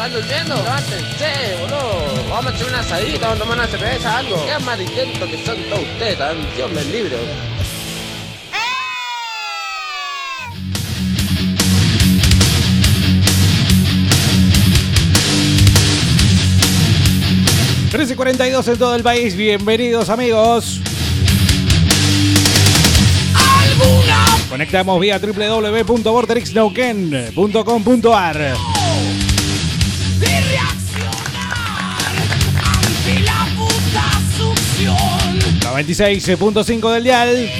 ¿Están durmiendo? Levántense, boludo. Vamos a hacer una asadita, vamos a tomar una cerveza, algo. Qué amarillento que son todos ustedes, tan Dios me libre. boludo. 13.42 en todo el país, bienvenidos amigos. Conectamos vía www.vortexnauken.com.ar 96.5 del dial.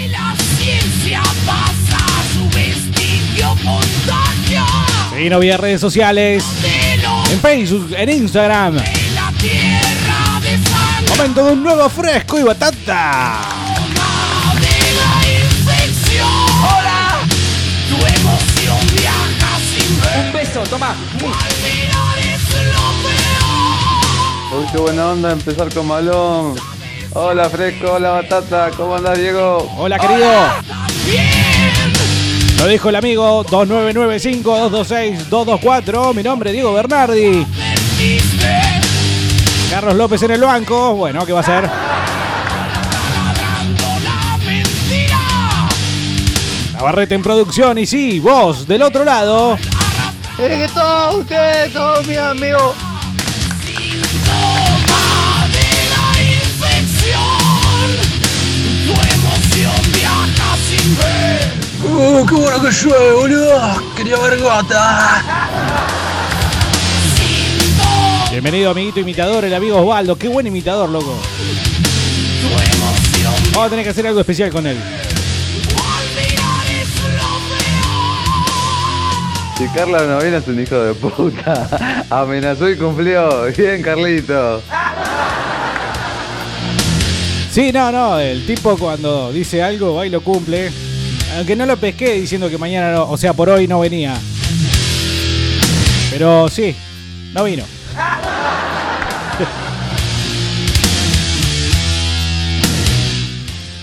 Seguimos vía redes sociales. En Facebook, en Instagram. Momento de un nuevo fresco y batata. Un beso, toma. Uy, qué buena onda empezar con Malón. Hola, Fresco, hola, Batata. ¿Cómo andás, Diego? Hola, querido. Lo dijo el amigo 2995-226-224. Mi nombre es Diego Bernardi. Carlos López en el banco. Bueno, ¿qué va a hacer? Navarrete en producción y sí, vos del otro lado. Eh, que todos ustedes, todos mis amigos. ¡Uh, qué bueno que llueve, boludo! Quería ver gota. Bienvenido, amiguito imitador, el amigo Osvaldo. Qué buen imitador, loco. Vamos a tener que hacer algo especial con él. Si Carla no viene es un hijo de puta. Amenazó y cumplió. Bien, Carlito. Sí, no, no, el tipo cuando dice algo va y lo cumple. Aunque no lo pesqué diciendo que mañana no, o sea, por hoy no venía. Pero sí, no vino.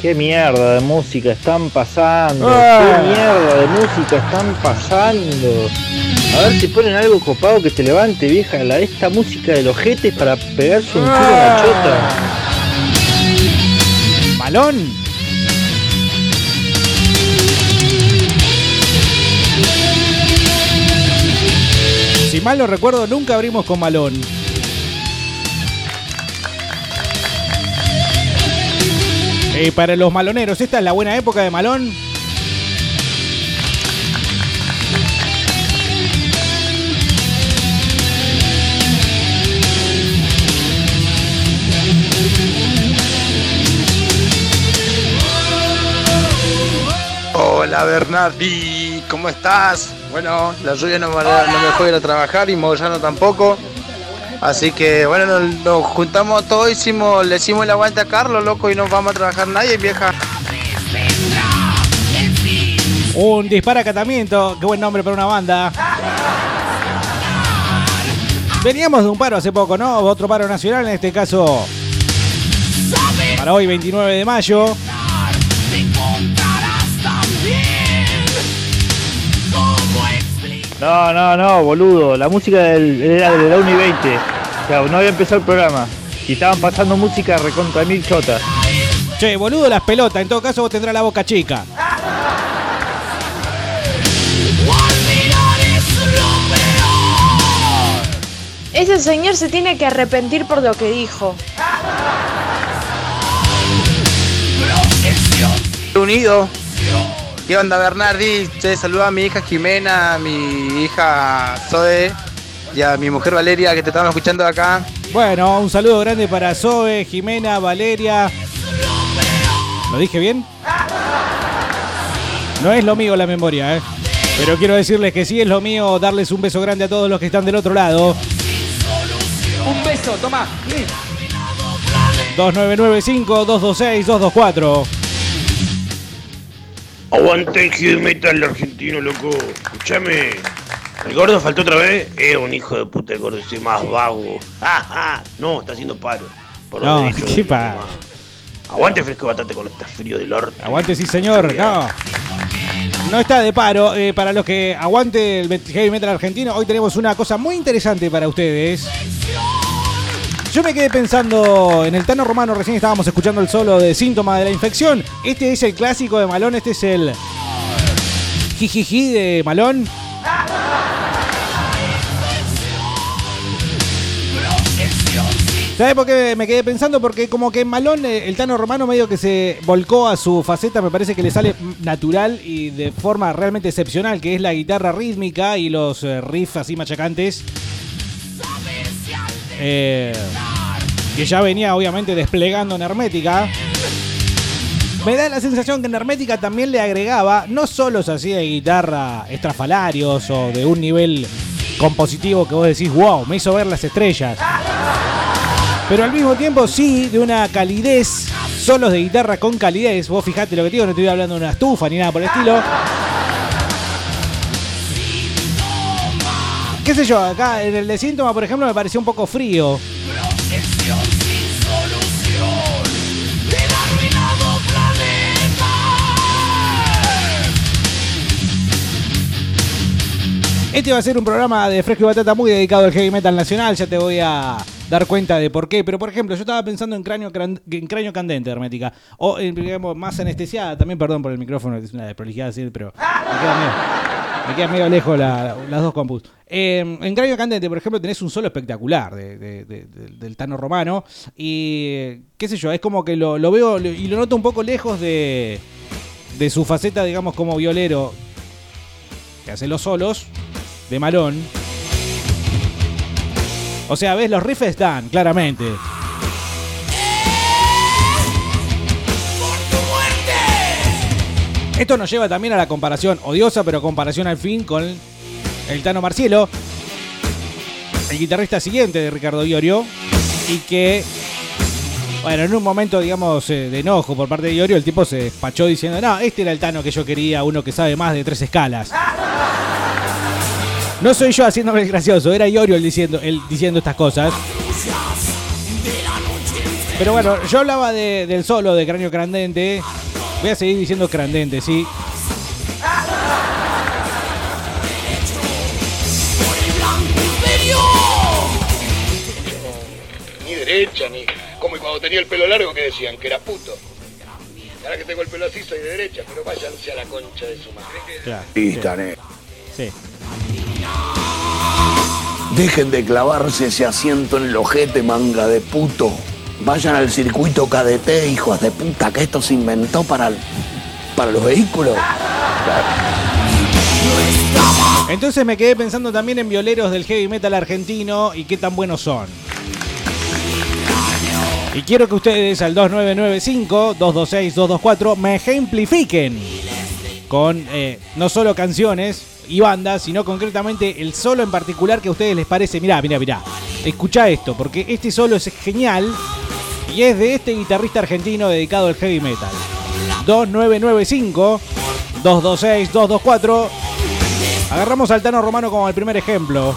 ¿Qué mierda de música están pasando? Ah. ¿Qué mierda de música están pasando? A ver si ponen algo copado que te levante, vieja. La, esta música de los jetes para pegarse un tiro en la chota. Malón. Si mal no recuerdo, nunca abrimos con Malón. Eh, para los maloneros, ¿esta es la buena época de Malón? Hola Bernardi, ¿cómo estás? Bueno, la lluvia no me, no dejó ir a trabajar y Moyano tampoco. Así que bueno, nos, nos juntamos todos, hicimos, le hicimos el aguante a Carlos, loco, y no vamos a trabajar nadie, vieja. Un disparacatamiento, qué buen nombre para una banda. Veníamos de un paro hace poco, ¿no? Otro paro nacional, en este caso para hoy, 29 de mayo. No, no, no, boludo. La música del, era de la 1 y 20. O sea, no había empezado el programa. Y estaban pasando música recontra mil chotas. Che, boludo, las pelotas. En todo caso, vos tendrás la boca chica. Ese señor se tiene que arrepentir por lo que dijo. Unido. ¿Qué onda Bernardi? Te saluda a mi hija Jimena, a mi hija Zoe y a mi mujer Valeria que te estaban escuchando de acá. Bueno, un saludo grande para Zoe, Jimena, Valeria. ¿Lo dije bien? No es lo mío la memoria, ¿eh? Pero quiero decirles que sí es lo mío darles un beso grande a todos los que están del otro lado. Un beso, toma. 2995-226-224. Aguante el heavy metal argentino, loco. Escúchame. ¿El gordo faltó otra vez? Es un hijo de puta el gordo, ese más vago. Ja, ja. No, está haciendo paro. Por No, derecho ¿qué de mi pasa? mamá. Aguante fresco batante con este frío del orto. Aguante, sí, señor. No. No está de paro. Eh, para los que aguante el heavy metal argentino, hoy tenemos una cosa muy interesante para ustedes. Yo me quedé pensando en el Tano Romano, recién estábamos escuchando el solo de síntoma de la infección. Este es el clásico de Malón, este es el jijiji de Malón. ¿Sabes por qué me quedé pensando? Porque como que Malón, eh, el Tano Romano medio que se volcó a su faceta, me parece que le sale natural y de forma realmente excepcional, que es la guitarra rítmica y los eh, riffs así machacantes. Eh, que ya venía obviamente desplegando en Hermética. Me da la sensación que en Hermética también le agregaba, no solo se hacía de guitarra estrafalarios o de un nivel compositivo que vos decís, wow, me hizo ver las estrellas. Pero al mismo tiempo sí, de una calidez, solos de guitarra con calidez. Vos fijate lo que digo, no estoy hablando de una estufa ni nada por el estilo. qué sé yo, acá en el de síntoma, por ejemplo, me pareció un poco frío. Este va a ser un programa de Fresco y Batata muy dedicado al heavy metal nacional, ya te voy a dar cuenta de por qué. Pero por ejemplo, yo estaba pensando en cráneo, en cráneo candente, hermética. O en, digamos, más anestesiada, también perdón por el micrófono, es una desprolijidad decir, pero me queda medio, lejos las dos compus. Eh, en Cráneo Candente, por ejemplo, tenés un solo espectacular del Tano Romano. Y qué sé yo, es como que lo veo y lo noto un poco lejos de, de su faceta, digamos, como violero que hace los solos de Malón. O sea, ves, los riffs están, claramente. Esto nos lleva también a la comparación odiosa, pero comparación al fin con el Tano Marcielo, el guitarrista siguiente de Ricardo Iorio, y que, bueno, en un momento, digamos, eh, de enojo por parte de Iorio, el tipo se despachó diciendo, no, este era el Tano que yo quería, uno que sabe más de tres escalas. No soy yo haciéndome el gracioso, era Iorio el diciendo, el diciendo estas cosas. Pero bueno, yo hablaba del solo de Cráneo Crandente. Voy a seguir diciendo Crandente, ¿sí? Ni derecha, ni. Como cuando tenía el pelo largo que decían que era puto. Ahora que tengo el pelo así soy de derecha, pero váyanse a la concha de su madre. Claro, sí. sí. Dejen de clavarse ese asiento en el ojete, manga de puto. Vayan al circuito KDT, hijos de puta, que esto se inventó para, para los vehículos. Entonces me quedé pensando también en violeros del heavy metal argentino y qué tan buenos son. Y quiero que ustedes al 2995-226-224 me ejemplifiquen con eh, no solo canciones, y bandas, sino concretamente el solo en particular que a ustedes les parece. Mirá, mirá, mirá. Escucha esto, porque este solo es genial y es de este guitarrista argentino dedicado al heavy metal. 2995 226 224. Agarramos al Tano Romano como el primer ejemplo.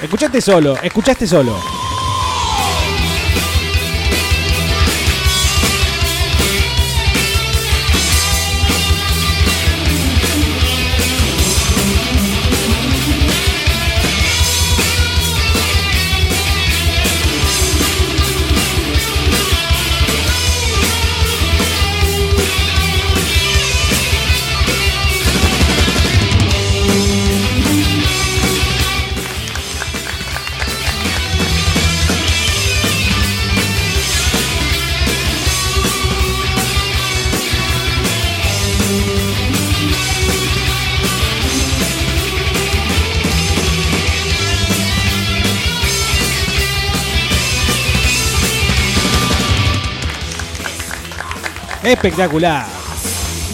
Escuchaste solo, escuchaste solo. Espectacular.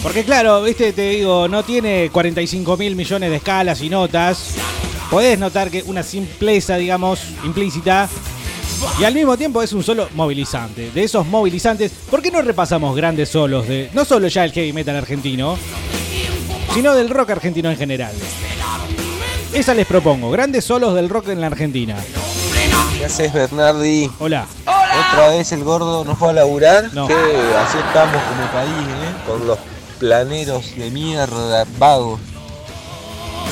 Porque claro, viste, te digo, no tiene 45 mil millones de escalas y notas. Podés notar que una simpleza, digamos, implícita. Y al mismo tiempo es un solo movilizante. De esos movilizantes, ¿por qué no repasamos grandes solos de no solo ya el heavy metal argentino, sino del rock argentino en general? Esa les propongo, grandes solos del rock en la Argentina. ¿Qué haces, Bernardi? Hola. Otra vez el gordo no fue a laburar. No. Que así estamos como país, ¿eh? Con los planeros de mierda, vagos.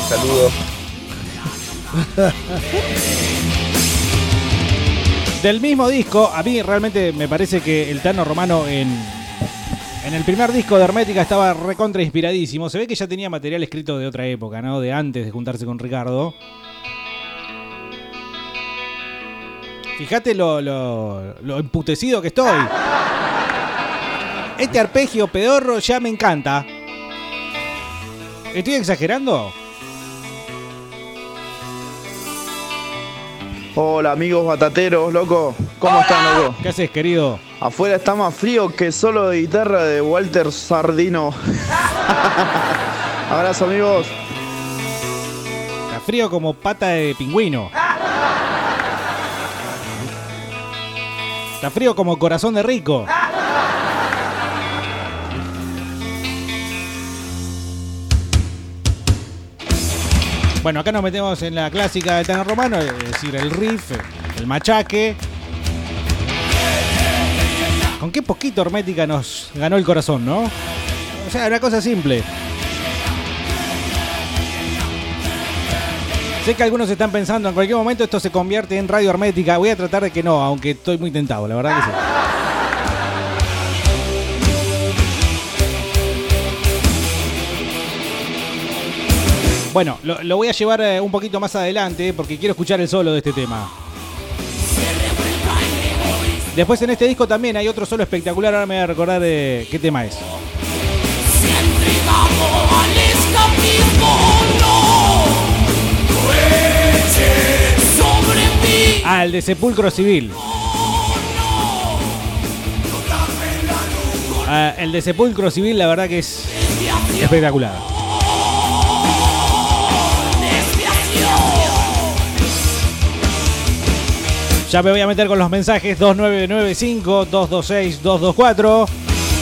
Saludos. Del mismo disco, a mí realmente me parece que el Tano Romano en, en el primer disco de Hermética estaba recontra inspiradísimo. Se ve que ya tenía material escrito de otra época, ¿no? De antes de juntarse con Ricardo. Fíjate lo, lo, lo emputecido que estoy. Este arpegio pedorro ya me encanta. ¿Estoy exagerando? Hola amigos batateros, loco. ¿Cómo están, loco? ¿Qué haces, querido? Afuera está más frío que solo de guitarra de Walter Sardino. Abrazo, amigos. Está frío como pata de pingüino. Está frío como corazón de rico. Bueno, acá nos metemos en la clásica del Tano Romano, es decir, el riff, el machaque. Con qué poquito hermética nos ganó el corazón, ¿no? O sea, una cosa simple. Sé que algunos están pensando, en cualquier momento esto se convierte en radio hermética. Voy a tratar de que no, aunque estoy muy tentado, la verdad que sí. Bueno, lo, voy a llevar eh, un poquito más adelante porque quiero escuchar el solo de este tema. Después en este disco también hay otro solo espectacular, ahora me voy a recordar eh, qué tema es. El de Sepulcro Civil. Ah, el de Sepulcro Civil, la verdad que es espectacular. Ya me voy a meter con los mensajes 2995-226-224.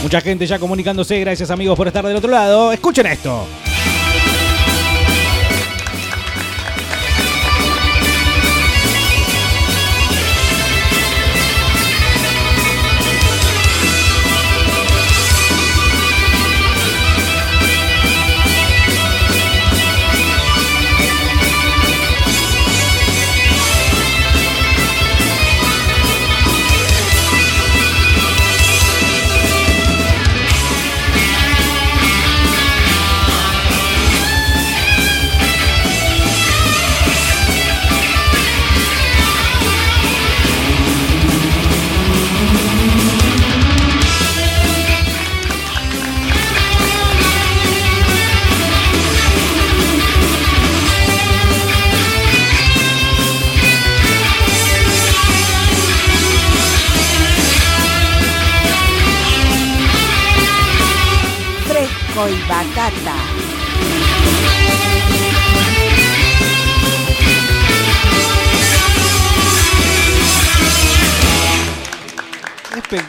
Mucha gente ya comunicándose. Gracias amigos por estar del otro lado. Escuchen esto.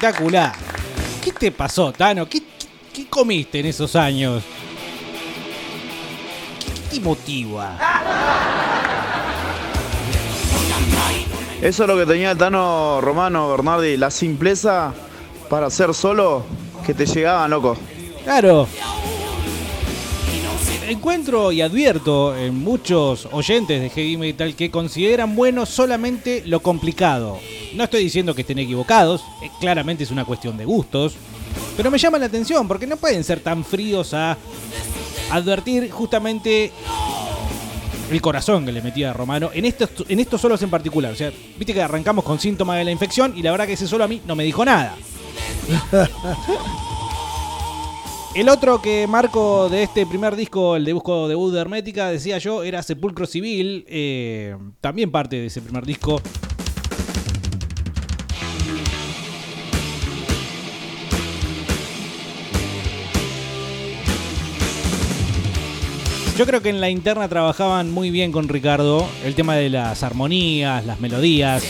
Espectacular. ¿Qué te pasó, Tano? ¿Qué, qué- qué comiste en esos años? ¿Qué te motiva? Eso es lo que tenía el Tano Romano, Bernardi. La simpleza para ser solo que te llegaban, loco. Claro. Encuentro y advierto en muchos oyentes de heavy metal que consideran bueno solamente lo complicado. No estoy diciendo que estén equivocados, eh, claramente es una cuestión de gustos, pero me llama la atención porque no pueden ser tan fríos a advertir justamente el corazón que le metía a Romano en estos, en estos solos en particular. O sea, viste que arrancamos con síntomas de la infección y la verdad que ese solo a mí no me dijo nada. El otro que marco de este primer disco, el de busco debut de Hermética, decía yo, era Sepulcro Civil, eh, también parte de ese primer disco. Yo creo que en la interna trabajaban muy bien con Ricardo el tema de las armonías, las melodías.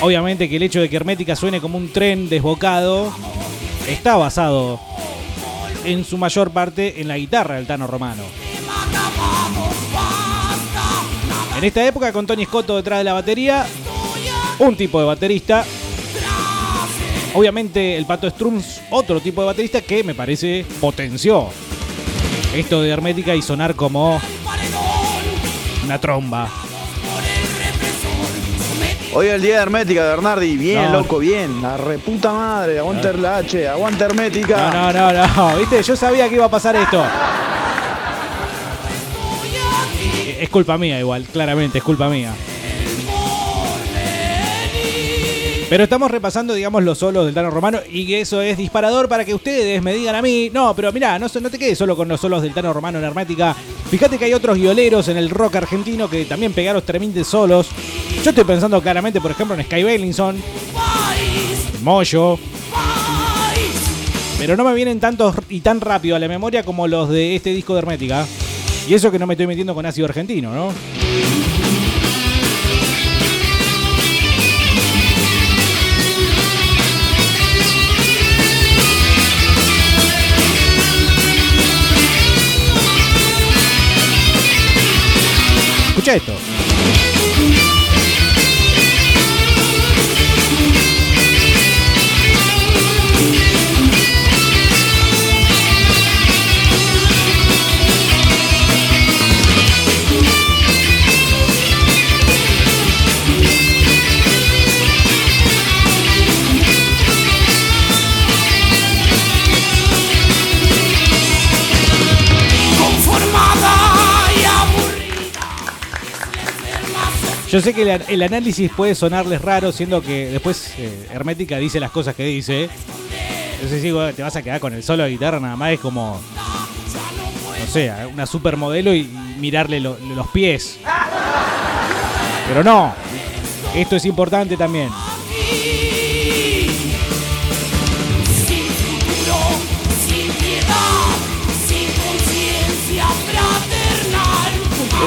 Obviamente que el hecho de que Hermética suene como un tren desbocado está basado en su mayor parte en la guitarra del Tano Romano. En esta época con Tony Scotto detrás de la batería, un tipo de baterista Obviamente el Pato Strums, otro tipo de baterista que me parece potenció esto de Hermética y sonar como una tromba. Hoy es el día de Hermética, Bernardi. Bien, No. loco, bien. La reputa madre. Aguanta la H, aguanta Hermética. No, no, no, no. Viste, yo sabía que iba a pasar esto. Es culpa mía igual, claramente, es culpa mía. Pero estamos repasando, digamos, los solos del Tano Romano y que eso es disparador para que ustedes me digan a mí, no, pero mirá, no, no te quedes solo con los solos del Tano Romano en Hermética. Fíjate que hay otros violeros en el rock argentino que también pegaron tremendos solos. Yo estoy pensando claramente, por ejemplo, en Sky Bellinson, en Moyo, pero no me vienen tantos y tan rápido a la memoria como los de este disco de Hermética. Y eso que no me estoy metiendo con ácido argentino, ¿no? Escucha esto. Yo sé que el, análisis puede sonarles raro, siendo que después eh, Hermética dice las cosas que dice. Entonces digo, te vas a quedar con el solo de guitarra nada más, es como, no sé, una supermodelo y, mirarle lo- los pies. Pero no, esto es importante también.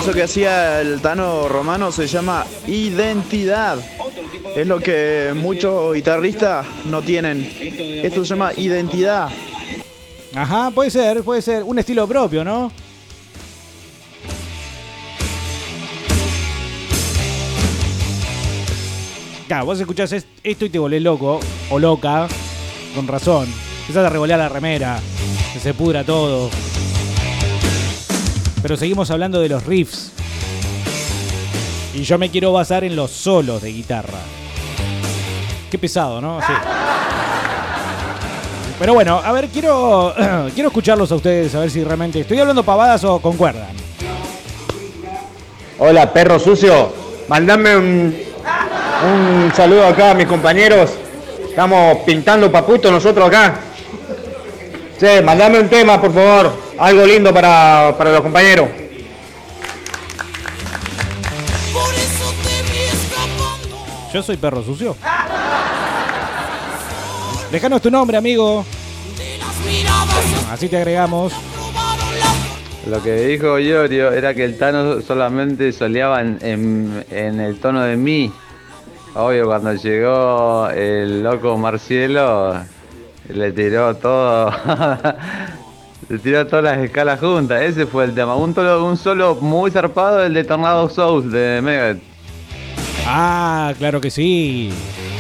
Eso que hacía el Tano Romano se llama identidad. Es lo que muchos guitarristas no tienen. Esto se llama identidad. Ajá, puede ser, puede ser. Un estilo propio, ¿no? Claro, vos escuchás es- esto y te volvés loco o loca, con razón. Empezás a revolear la remera, que se pudra todo. Pero seguimos hablando de los riffs. Y yo me quiero basar en los solos de guitarra. Qué pesado, ¿no? Sí. Pero bueno, a ver, quiero, quiero escucharlos a ustedes, a ver si realmente estoy hablando pavadas o concuerdan. Hola, perro sucio. Mandame un, un saludo acá a mis compañeros. Estamos pintando paputo nosotros acá. Sí, mandame un tema, por favor. Algo lindo para, para los compañeros. Yo soy perro sucio. Déjanos tu nombre, amigo. Así te agregamos. Lo que dijo Iorio era que el Tano solamente soleaba en, en- en el tono de mi. Obvio, cuando llegó el loco Marcielo, le tiró todo. le tiró todas las escalas juntas. Ese fue el tema. Un, tolo- un solo muy zarpado, el de Tornado Souls de Megadeth. Ah, claro que sí.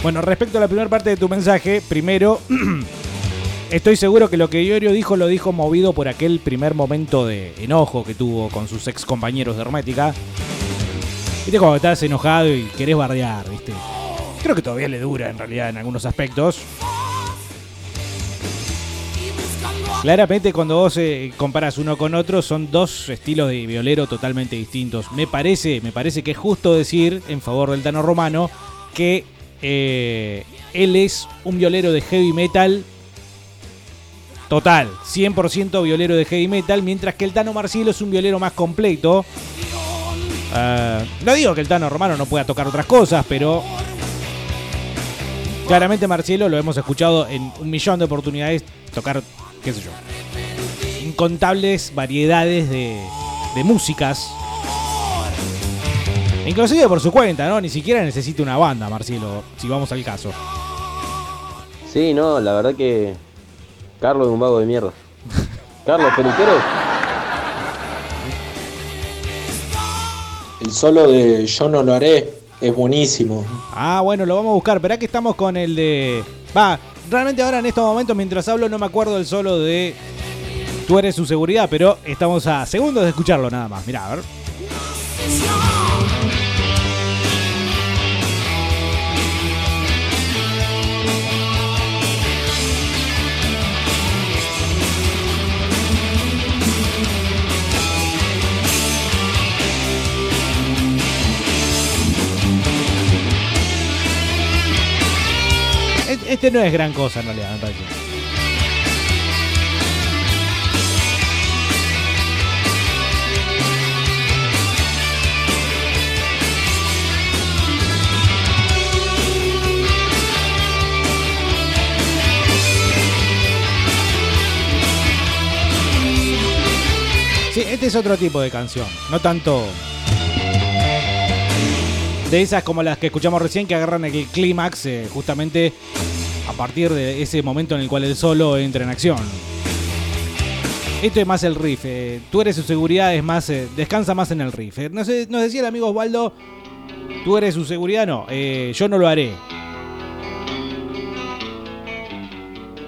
Bueno, respecto a la primera parte de tu mensaje, primero, estoy seguro que lo que Iorio dijo lo dijo movido por aquel primer momento de enojo que tuvo con sus ex compañeros de Hermética. Viste cuando estás enojado y querés bardear, viste. Creo que todavía le dura en realidad en algunos aspectos. Claramente cuando vos eh, comparás uno con otro son dos estilos de violero totalmente distintos. Me parece, me parece que es justo decir en favor del Tano Romano que eh, él es un violero de heavy metal total, 100% violero de heavy metal, mientras que el Tano Marcielo es un violero más completo. Ah, no digo que el Tano Romano no pueda tocar otras cosas, pero claramente Marcielo lo hemos escuchado en un millón de oportunidades tocar, qué sé yo, incontables variedades de, de músicas. Inclusive por su cuenta, ¿no? Ni siquiera necesita una banda, Marcielo, si vamos al caso. Sí, no, la verdad que Carlos es un vago de mierda. Carlos, peluquero. El solo de Yo no lo haré es buenísimo. Ah, bueno, lo vamos a buscar. Esperá que estamos con el de. Va, realmente ahora en estos momentos, mientras hablo, no me acuerdo del solo de Tú eres su seguridad, pero estamos a segundos de escucharlo nada más. Mirá, a ver. Este no es gran cosa en realidad, me parece. Sí, este es otro tipo de canción, no tanto de esas como las que escuchamos recién que agarran el clímax eh, justamente a partir de ese momento en el cual el solo entra en acción. Esto es más el riff, eh, tú eres su seguridad, es más, eh, descansa más en el riff. No sé, nos decía el amigo Osvaldo, tú eres su seguridad, no, yo no lo haré.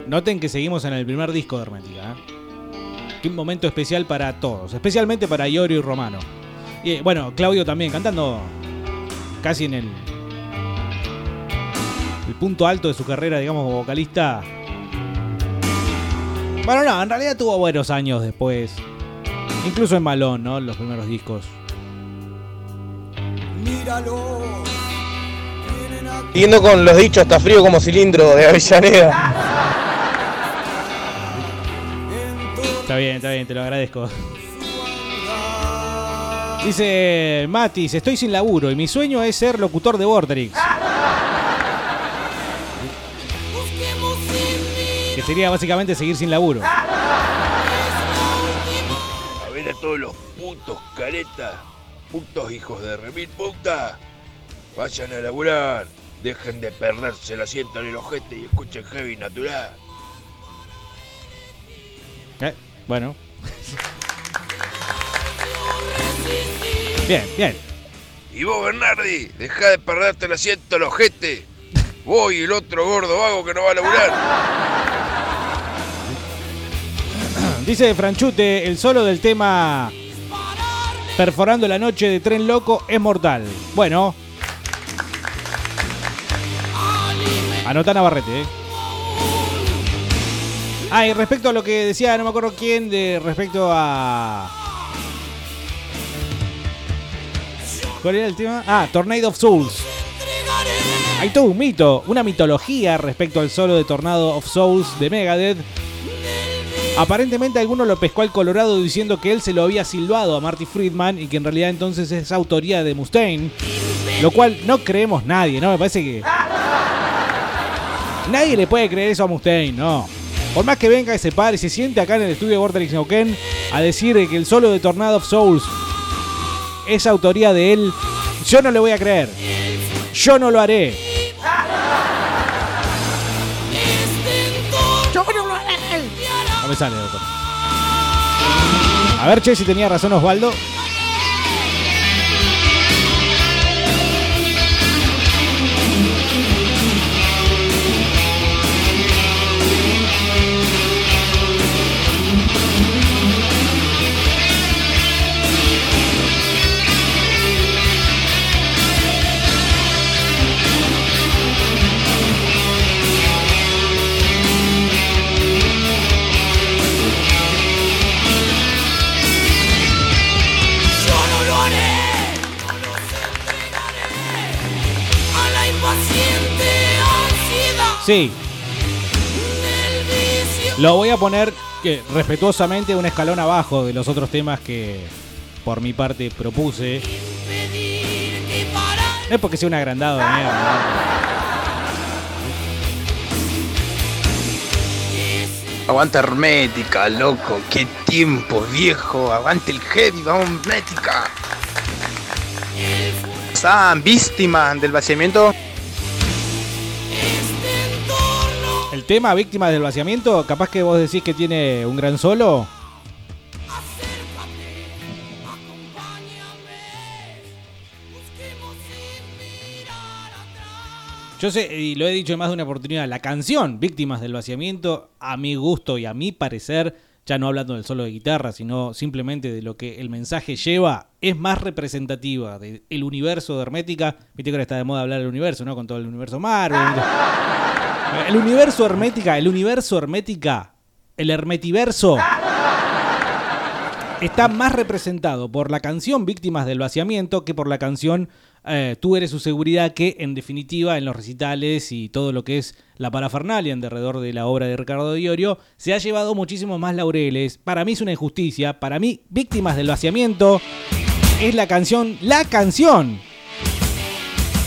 Noten que seguimos en el primer disco de Hermética. Qué momento especial para todos, especialmente para Iorio y Romano. Y bueno, Claudio también cantando casi en el, el punto alto de su carrera, digamos, como vocalista. Bueno, no, en realidad tuvo buenos años después. Incluso en Malón, ¿no? Los primeros discos. Míralo. Siguiendo con los dichos, está frío como cilindro de Avellaneda. Está bien, está bien, te lo agradezco. Dice Matis, estoy sin laburo y mi sueño es ser locutor de Borderix. Que sería básicamente seguir sin laburo. A ver a todos los putos caretas, putos hijos de remil puta. Vayan a laburar, dejen de perderse el asiento en el ojete y escuchen heavy natural. Eh, bueno. Bien, bien. Y vos, Bernardi, dejá de perderte el asiento el ojete. Vos y el otro gordo vago que no va a laburar. Dice Franchute, el solo del tema Perforando la noche de Tren Loco es mortal. Bueno. Anota Navarrete, eh. Ah, y respecto a lo que decía, no me acuerdo quién, de respecto a. ¿Cuál era el tema? Ah, Tornado of Souls. Hay todo un mito, una mitología respecto al solo de Tornado of Souls de Megadeth. Aparentemente alguno lo pescó al Colorado diciendo que él se lo había silbado a Marty Friedman y que en realidad entonces es autoría de Mustaine. Lo cual no creemos nadie, ¿no? Me parece que... Nadie le puede creer eso a Mustaine, no. Por más que venga y se pare y se siente acá en el estudio de Borderix Neuquén a decir que el solo de Tornado of Souls es autoría de él, yo no le voy a creer. Yo no lo haré. No me sale, doctor. A ver, che, si tenía razón Osvaldo. Sí, lo voy a poner respetuosamente un escalón abajo de los otros temas que por mi parte propuse. No es porque sea un agrandado de mierda. Aguanta hermética, loco. Qué tiempo, viejo. Aguante el heavy, vamos hermética. San, víctima del vaciamiento. Tema Víctimas del Vaciamiento, capaz que vos decís que tiene un gran solo. Yo sé, y lo he dicho en más de una oportunidad, la canción Víctimas del Vaciamiento, a mi gusto y a mi parecer, ya no hablando del solo de guitarra, sino simplemente de lo que el mensaje lleva, es más representativa del universo de Hermética. Viste que ahora está de moda hablar del universo, ¿no? Con todo el universo Marvel. El universo Hermética, el universo Hermética, el Hermetiverso, está más representado por la canción Víctimas del Vaciamiento que por la canción eh, Tú eres su seguridad, que en definitiva en los recitales y todo lo que es la parafernalia en alrededor de la obra de Ricardo Diorio se ha llevado muchísimo más laureles. Para mí es una injusticia. Para mí, Víctimas del Vaciamiento es la canción, la canción.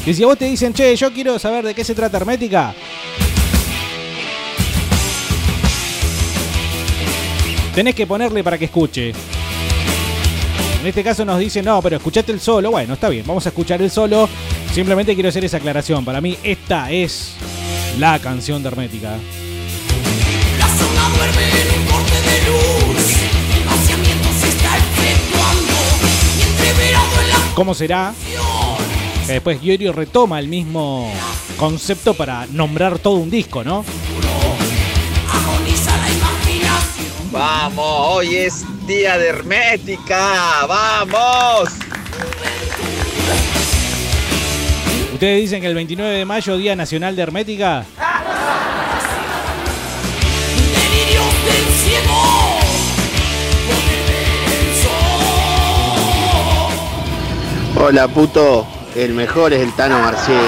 Y si a vos te dicen, che, yo quiero saber de qué se trata Hermética, tenés que ponerle para que escuche. En este caso nos dice, no, pero escuchate el solo. Bueno, está bien, vamos a escuchar el solo. Simplemente quiero hacer esa aclaración. Para mí, esta es la canción de Hermética. La zona duerme en un corte de luz. El se está efectuando. Y entreverado en la ¿Cómo será? Que después Giorio retoma el mismo concepto para nombrar todo un disco, ¿no? Vamos, hoy es día de Hermética. Vamos. Ustedes dicen que el 29 de mayo, Día Nacional de Hermética. Hola puto, el mejor es el Tano Marciel.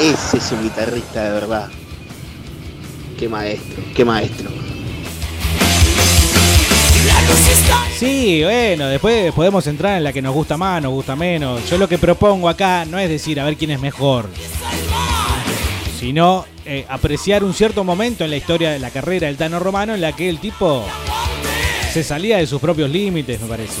Ese es un guitarrista de verdad. Qué maestro, qué maestro. Sí, bueno, después podemos entrar en la que nos gusta más, nos gusta menos. Yo lo que propongo acá no es decir a ver quién es mejor, sino eh, apreciar un cierto momento en la historia de la carrera del Tano Romano en la que el tipo se salía de sus propios límites, me parece.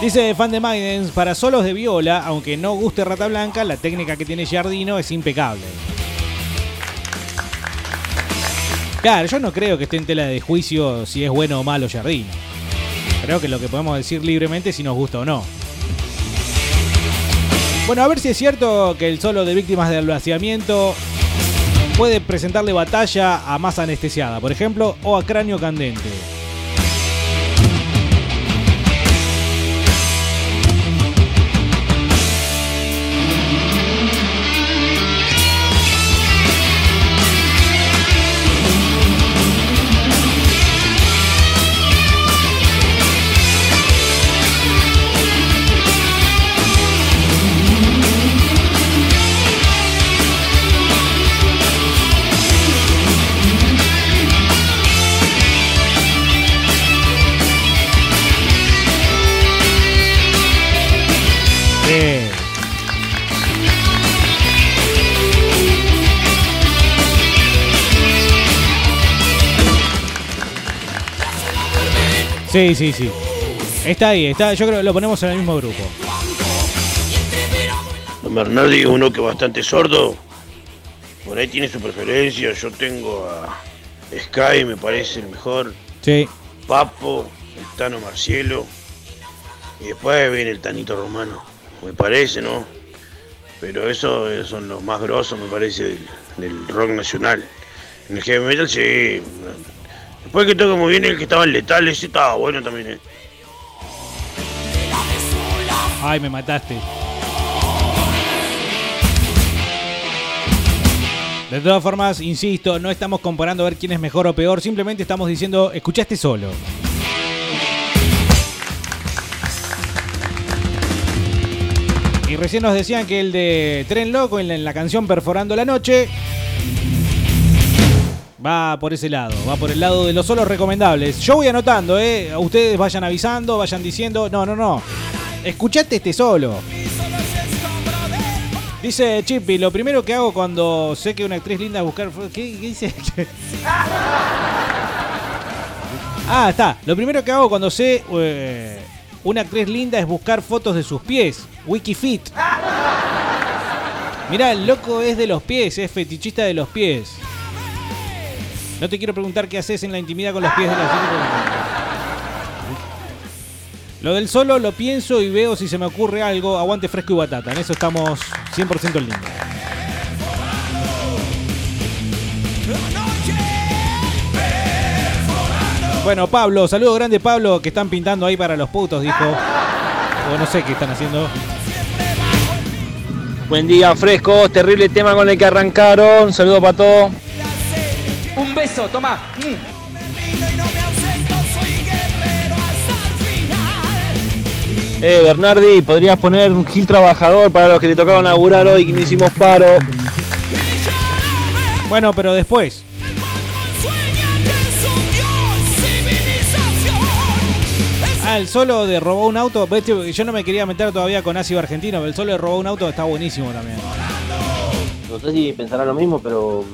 Dice fan de Maidens, para solos de viola, aunque no guste Rata Blanca, la técnica que tiene Giardino es impecable. Claro, yo no creo que esté en tela de juicio si es bueno o malo Giardino. Creo que lo que podemos decir libremente es si nos gusta o no. Bueno, a ver si es cierto que el solo de víctimas del vaciamiento puede presentarle batalla a masa anestesiada, por ejemplo, o a cráneo candente. Sí, sí, sí. Está ahí, está. Yo creo que lo ponemos en el mismo grupo. Bernardi es uno que es bastante sordo. Por ahí tiene su preferencia. Yo tengo a Sky, me parece el mejor. Sí. Papo, el Tano Marcielo. Y después viene el Tanito Romano. Me parece, ¿no? Pero esos son los más grosos, me parece, del, del rock nacional. En el heavy metal, sí. Después que toca muy bien el que estaba en Letal, ese estaba bueno también, ¿eh? Ay, me mataste. De todas formas, insisto, no estamos comparando a ver quién es mejor o peor, simplemente estamos diciendo, escuchaste solo. Y recién nos decían que el de Tren Loco, en la, canción Perforando la Noche, va por ese lado, va por el lado de los solos recomendables. Yo voy anotando, ¿eh? Ustedes vayan avisando, vayan diciendo, no, no, no. Escuchate este solo. Dice Chippy, lo primero que hago cuando sé que una actriz linda es buscar... ¿Qué, qué dice? ah, está. Lo primero que hago cuando sé eh, una actriz linda es buscar fotos de sus pies. Wikifit. Mirá, el loco es de los pies, es fetichista de los pies. No te quiero preguntar qué haces en la intimidad con los pies de la. Lo del solo lo pienso y veo si se me ocurre algo. Aguante fresco y batata. En eso estamos 100% en línea. Bueno, Pablo, saludo grande Pablo, que están pintando ahí para los putos, dijo. O no sé qué están haciendo. Buen día, frescos. Terrible tema con el que arrancaron. Saludos para todos. Beso, toma. Eh, Bernardi, podrías poner un Gil trabajador para los que le tocaron laburar hoy que no hicimos paro. Bueno, pero después. Ah, el solo de robó un auto. Yo no me quería meter todavía con ácido argentino, pero el solo de robó un auto está buenísimo también. No sé si pensará lo mismo, pero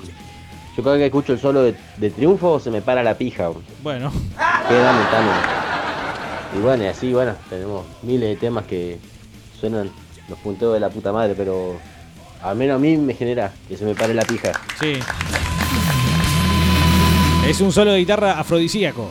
yo cada vez que escucho el solo de, de triunfo se me para la pija. Bueno. Queda metano. Y bueno, y así, bueno, tenemos miles de temas que suenan los punteos de la puta madre, pero al menos a mí me genera que se me pare la pija. Sí. Es un solo de guitarra afrodisíaco.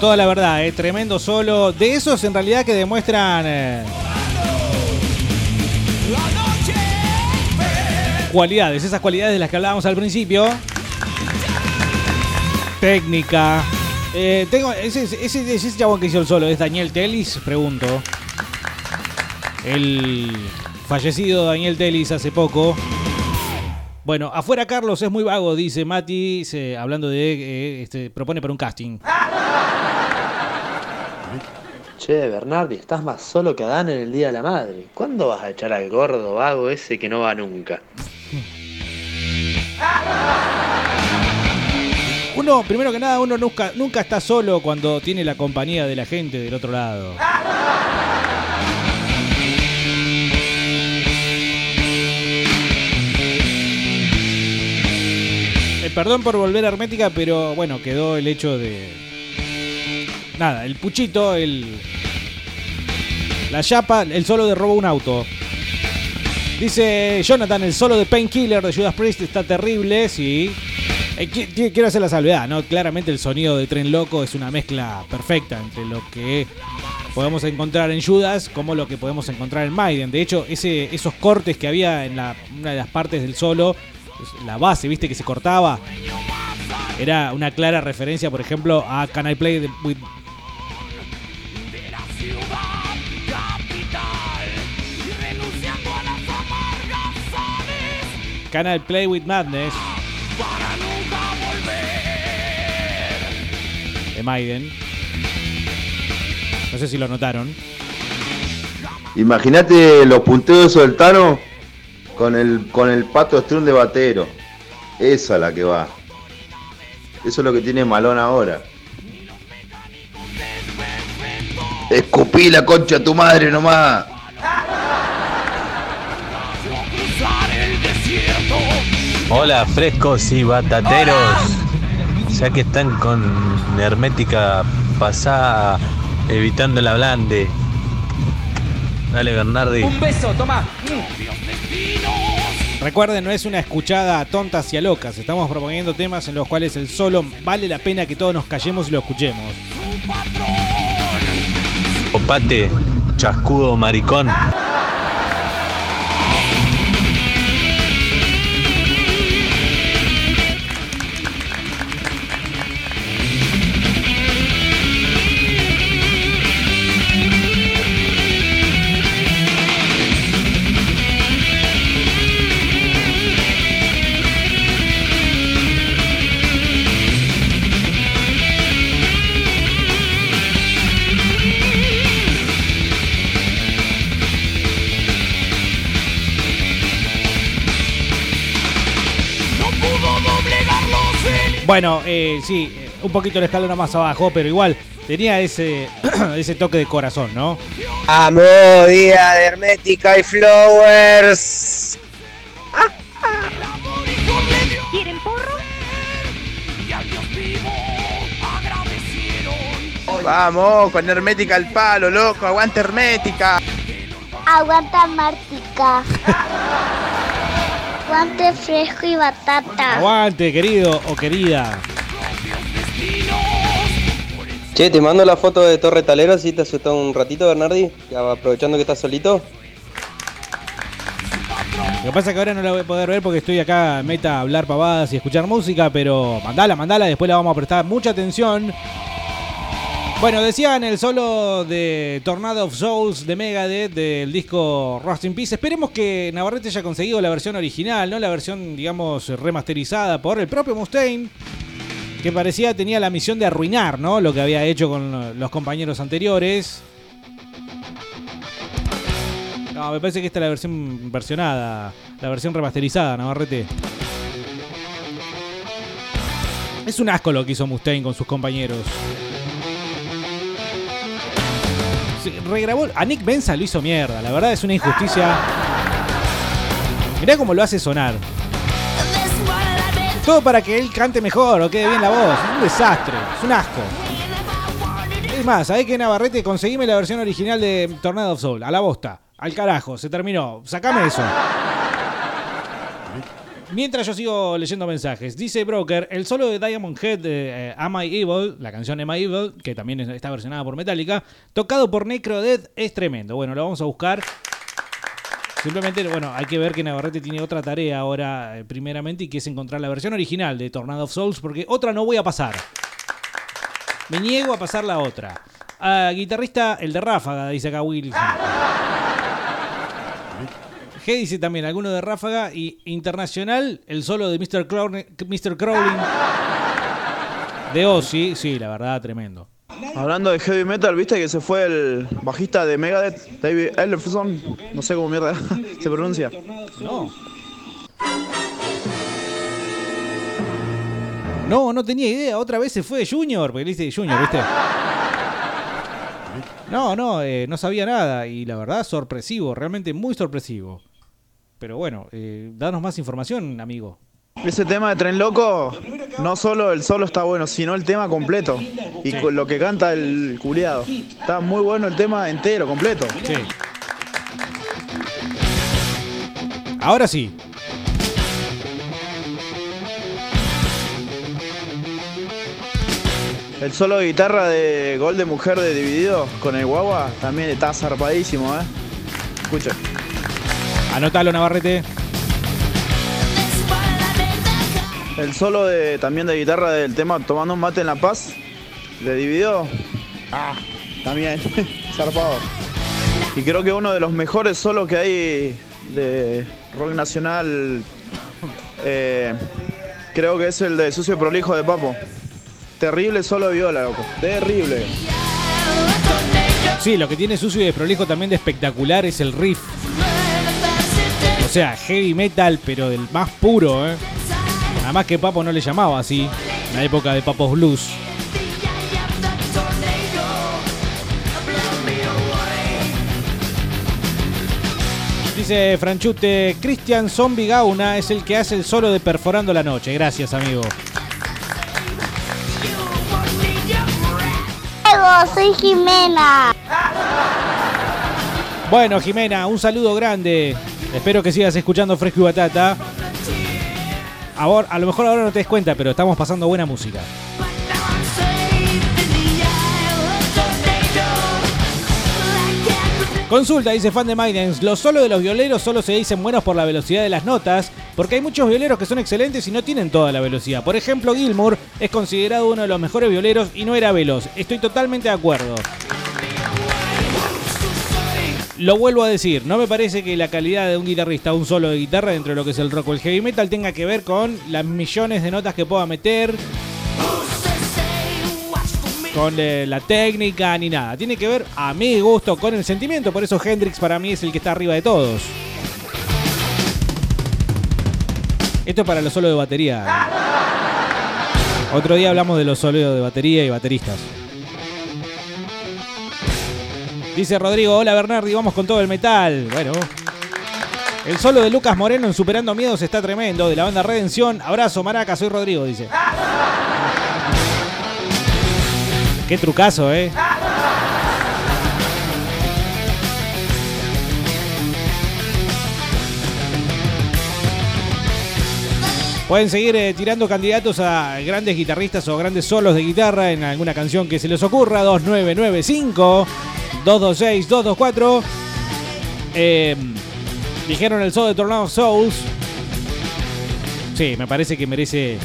Toda la verdad, eh, tremendo solo. De esos en realidad que demuestran eh, cualidades, esas cualidades de las que hablábamos al principio. Técnica. Eh, tengo, ese, chabón que hizo el solo es Daniel Telis, pregunto. El fallecido Daniel Telis hace poco. Bueno, afuera Carlos es muy vago, dice Mati, hablando de, eh, este, propone para un casting. Che, Bernardi, estás más solo que Adán en el Día de la Madre. ¿Cuándo vas a echar al gordo vago ese que no va nunca? Uno, primero que nada, uno nunca, nunca está solo cuando tiene la compañía de la gente del otro lado. Eh, perdón por volver a hermética, pero bueno, quedó el hecho de. Nada, el puchito, el. La chapa, el solo de robo un auto. Dice Jonathan, el solo de Painkiller de Judas Priest está terrible, sí. Eh, qui- qui- quiero hacer la salvedad, ¿no? Claramente el sonido de Tren Loco es una mezcla perfecta entre lo que podemos encontrar en Judas como lo que podemos encontrar en Maiden. De hecho, esos cortes que había en la- una de las partes del solo, la base, viste, que se cortaba, era una clara referencia, por ejemplo, a Can I Play with canal Play with Madness. De Maiden. No sé si lo notaron. Imagínate los punteos del Tano con el, con el pato Strun de batero. Esa es la que va. Eso es lo que tiene Malón ahora. Escupí la concha a tu madre nomás. Hola, frescos y batateros. Ya que están con hermética pasada, evitando la blande. Dale, Bernardi. Un beso, toma. Recuerden, no es una escuchada tonta hacia locas. Estamos proponiendo temas en los cuales el solo vale la pena que todos nos callemos y lo escuchemos. Opate, chascudo, maricón. Bueno, eh, sí, eh, un poquito el escalón más abajo, pero igual tenía ese, ese toque de corazón, ¿no? Amo día de Hermética y Flowers. ¿Quieren porro? Vamos, con Hermética al palo, loco, aguante Hermética. Aguanta Martica. Guante fresco y batata. Aguante, querido o querida. Che, te mando la foto de Torre Talero, si te asustó un ratito, Bernardi, aprovechando que estás solito. Lo que pasa es que ahora no la voy a poder ver porque estoy acá meta a hablar pavadas y escuchar música, pero mandala, mandala, después la vamos a prestar mucha atención. Bueno, decían el solo de Tornado of Souls de Megadeth del disco Rust in Peace. Esperemos que Navarrete haya conseguido la versión original, no la versión, digamos, remasterizada por el propio Mustaine, que parecía tenía la misión de arruinar, ¿no? Lo que había hecho con los compañeros anteriores. No, me parece que esta es la versión versionada, la versión remasterizada, Navarrete. Es un asco lo que hizo Mustaine con sus compañeros. Regrabó. A Nick Benza lo hizo mierda. La verdad es una injusticia. Mirá cómo lo hace sonar. Todo para que él cante mejor o quede bien la voz. Es un desastre. Es un asco. Es más, ¿sabés qué, Navarrete? Conseguime la versión original de Tornado of Soul. A la bosta. Al carajo. Se terminó. Sacame eso. Mientras yo sigo leyendo mensajes, dice Broker, el solo de Diamond Head eh, Am I Evil, la canción Am I Evil, que también es- está versionada por Metallica, tocado por Necrodead, es tremendo. Bueno, lo vamos a buscar. Simplemente, bueno, hay que ver que Navarrete tiene otra tarea ahora, eh, primeramente, y que es encontrar la versión original de Tornado of Souls, porque otra no voy a pasar. Me niego a pasar la otra. Ah, guitarrista, el de Ráfaga, dice acá Wilson. G dice también alguno de Ráfaga y internacional, el solo de Mr. Crowley, Mr. Crowley de Ozzy, sí, la verdad, tremendo. Hablando de heavy metal, viste que se fue el bajista de Megadeth, David Ellefson, no sé cómo mierda se pronuncia. No. No, no tenía idea, otra vez se fue Junior, porque le dice Junior, ¿viste? No, no, eh, no sabía nada y la verdad sorpresivo, realmente muy sorpresivo. Pero bueno, eh, danos más información, amigo. Ese tema de Tren Loco, no solo el solo está bueno, sino el tema completo. Y con lo que canta el culiado. Está muy bueno el tema entero, completo. Sí. Ahora sí. El solo de guitarra de Gol de Mujer de Dividido con el guagua también está zarpadísimo, ¿eh? Escucha. Anótalo, Navarrete. El solo de, también de guitarra del tema Tomando un mate en la paz de Dividido. Ah, también, zarpado. Y creo que uno de los mejores solos que hay de rock nacional Eh, creo que es el de Sucio Prolijo de Papo. Terrible solo de viola, loco. Terrible. Sí, lo que tiene sucio y desprolijo también de espectacular es el riff. O sea, heavy metal, pero del más puro, ¿eh? Además que Papo no le llamaba así, en la época de Papos Blues. Dice Franchute, Cristian Zombie Gauna es el que hace el solo de Perforando la Noche. Gracias, amigo. Soy Jimena. Bueno, Jimena, un saludo grande. Espero que sigas escuchando Fresco y Batata. A lo mejor ahora no te des cuenta, pero estamos pasando buena música. Consulta, dice fan de Maidens. Los solos de los violeros solo se dicen buenos por la velocidad de las notas, porque hay muchos violeros que son excelentes y no tienen toda la velocidad. Por ejemplo, Gilmour es considerado uno de los mejores violeros y no era veloz. Estoy totalmente de acuerdo. Lo vuelvo a decir, no me parece que la calidad de un guitarrista, un solo de guitarra dentro de lo que es el rock o el heavy metal tenga que ver con las millones de notas que pueda meter, con eh, la técnica ni nada. Tiene que ver, a mi gusto, con el sentimiento. Por eso Hendrix para mí es el que está arriba de todos. Esto es para los solos de batería. Otro día hablamos de los solos de batería y bateristas. Dice Rodrigo, hola Bernardi, vamos con todo el metal. Bueno. El solo de Lucas Moreno en Superando Miedos está tremendo. De la banda Redención. Abrazo, Maraca, soy Rodrigo, dice. Qué trucazo, eh. Pueden seguir eh, tirando candidatos a grandes guitarristas o grandes solos de guitarra en alguna canción que se les ocurra. 2995 226 224. Eh, dijeron el solo de Tornado Souls. Sí, me parece que merece.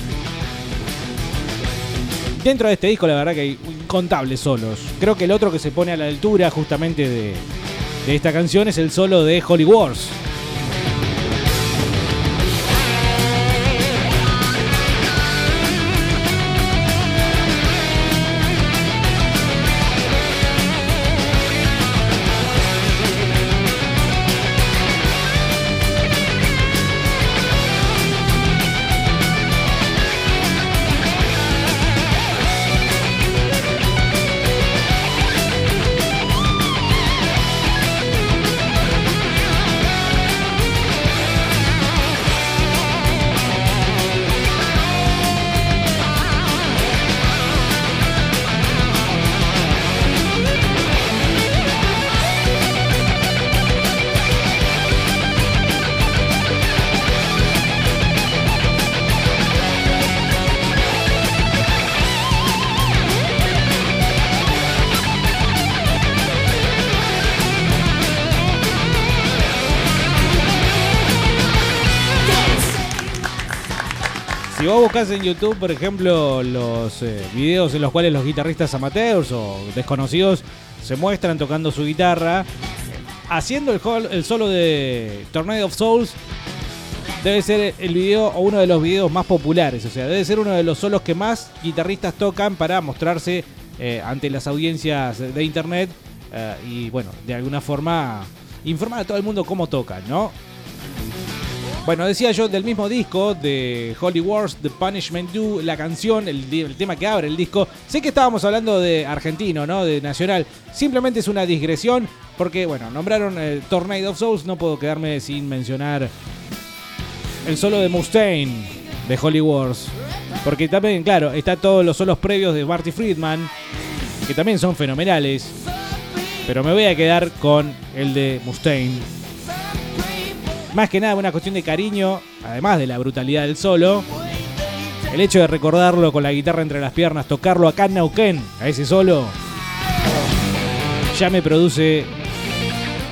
Dentro de este disco, la verdad que hay incontables solos. Creo que el otro que se pone a la altura justamente de, de esta canción es el solo de Holy Wars. Buscas en YouTube, por ejemplo, los eh, videos en los cuales los guitarristas amateurs o desconocidos se muestran tocando su guitarra, haciendo el, solo de Tornado of Souls, debe ser el video o uno de los videos más populares. O sea, debe ser uno de los solos que más guitarristas tocan para mostrarse eh, ante las audiencias de internet eh, y, bueno, de alguna forma informar a todo el mundo cómo tocan, ¿no? Bueno, decía yo del mismo disco de Holy Wars, The Punishment Do, la canción, el tema que abre el disco. Sé que estábamos hablando de argentino, ¿no? De nacional. Simplemente es una digresión porque, bueno, nombraron eh, Tornado of Souls. No puedo quedarme sin mencionar el solo de Mustaine de Holy Wars. Porque también, claro, está todos los solos previos de Marty Friedman, que también son fenomenales. Pero me voy a quedar con el de Mustaine. Más que nada una cuestión de cariño, además de la brutalidad del solo. El hecho de recordarlo con la guitarra entre las piernas, tocarlo acá en Neuquén, a ese solo, ya me produce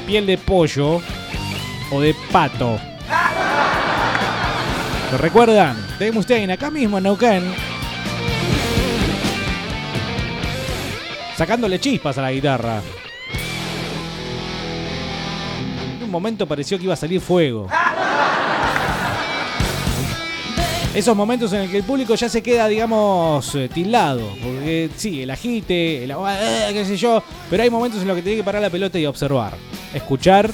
piel de pollo o de pato. ¿Lo recuerdan? De Mustaine, acá mismo en Neuquén. Sacándole chispas a la guitarra. Momento pareció que iba a salir fuego. Esos momentos en el que el público ya se queda, digamos, eh, tildado. Porque sí, el agite, el agua, eh, qué sé yo. Pero hay momentos en los que tiene que parar la pelota y observar. Escuchar.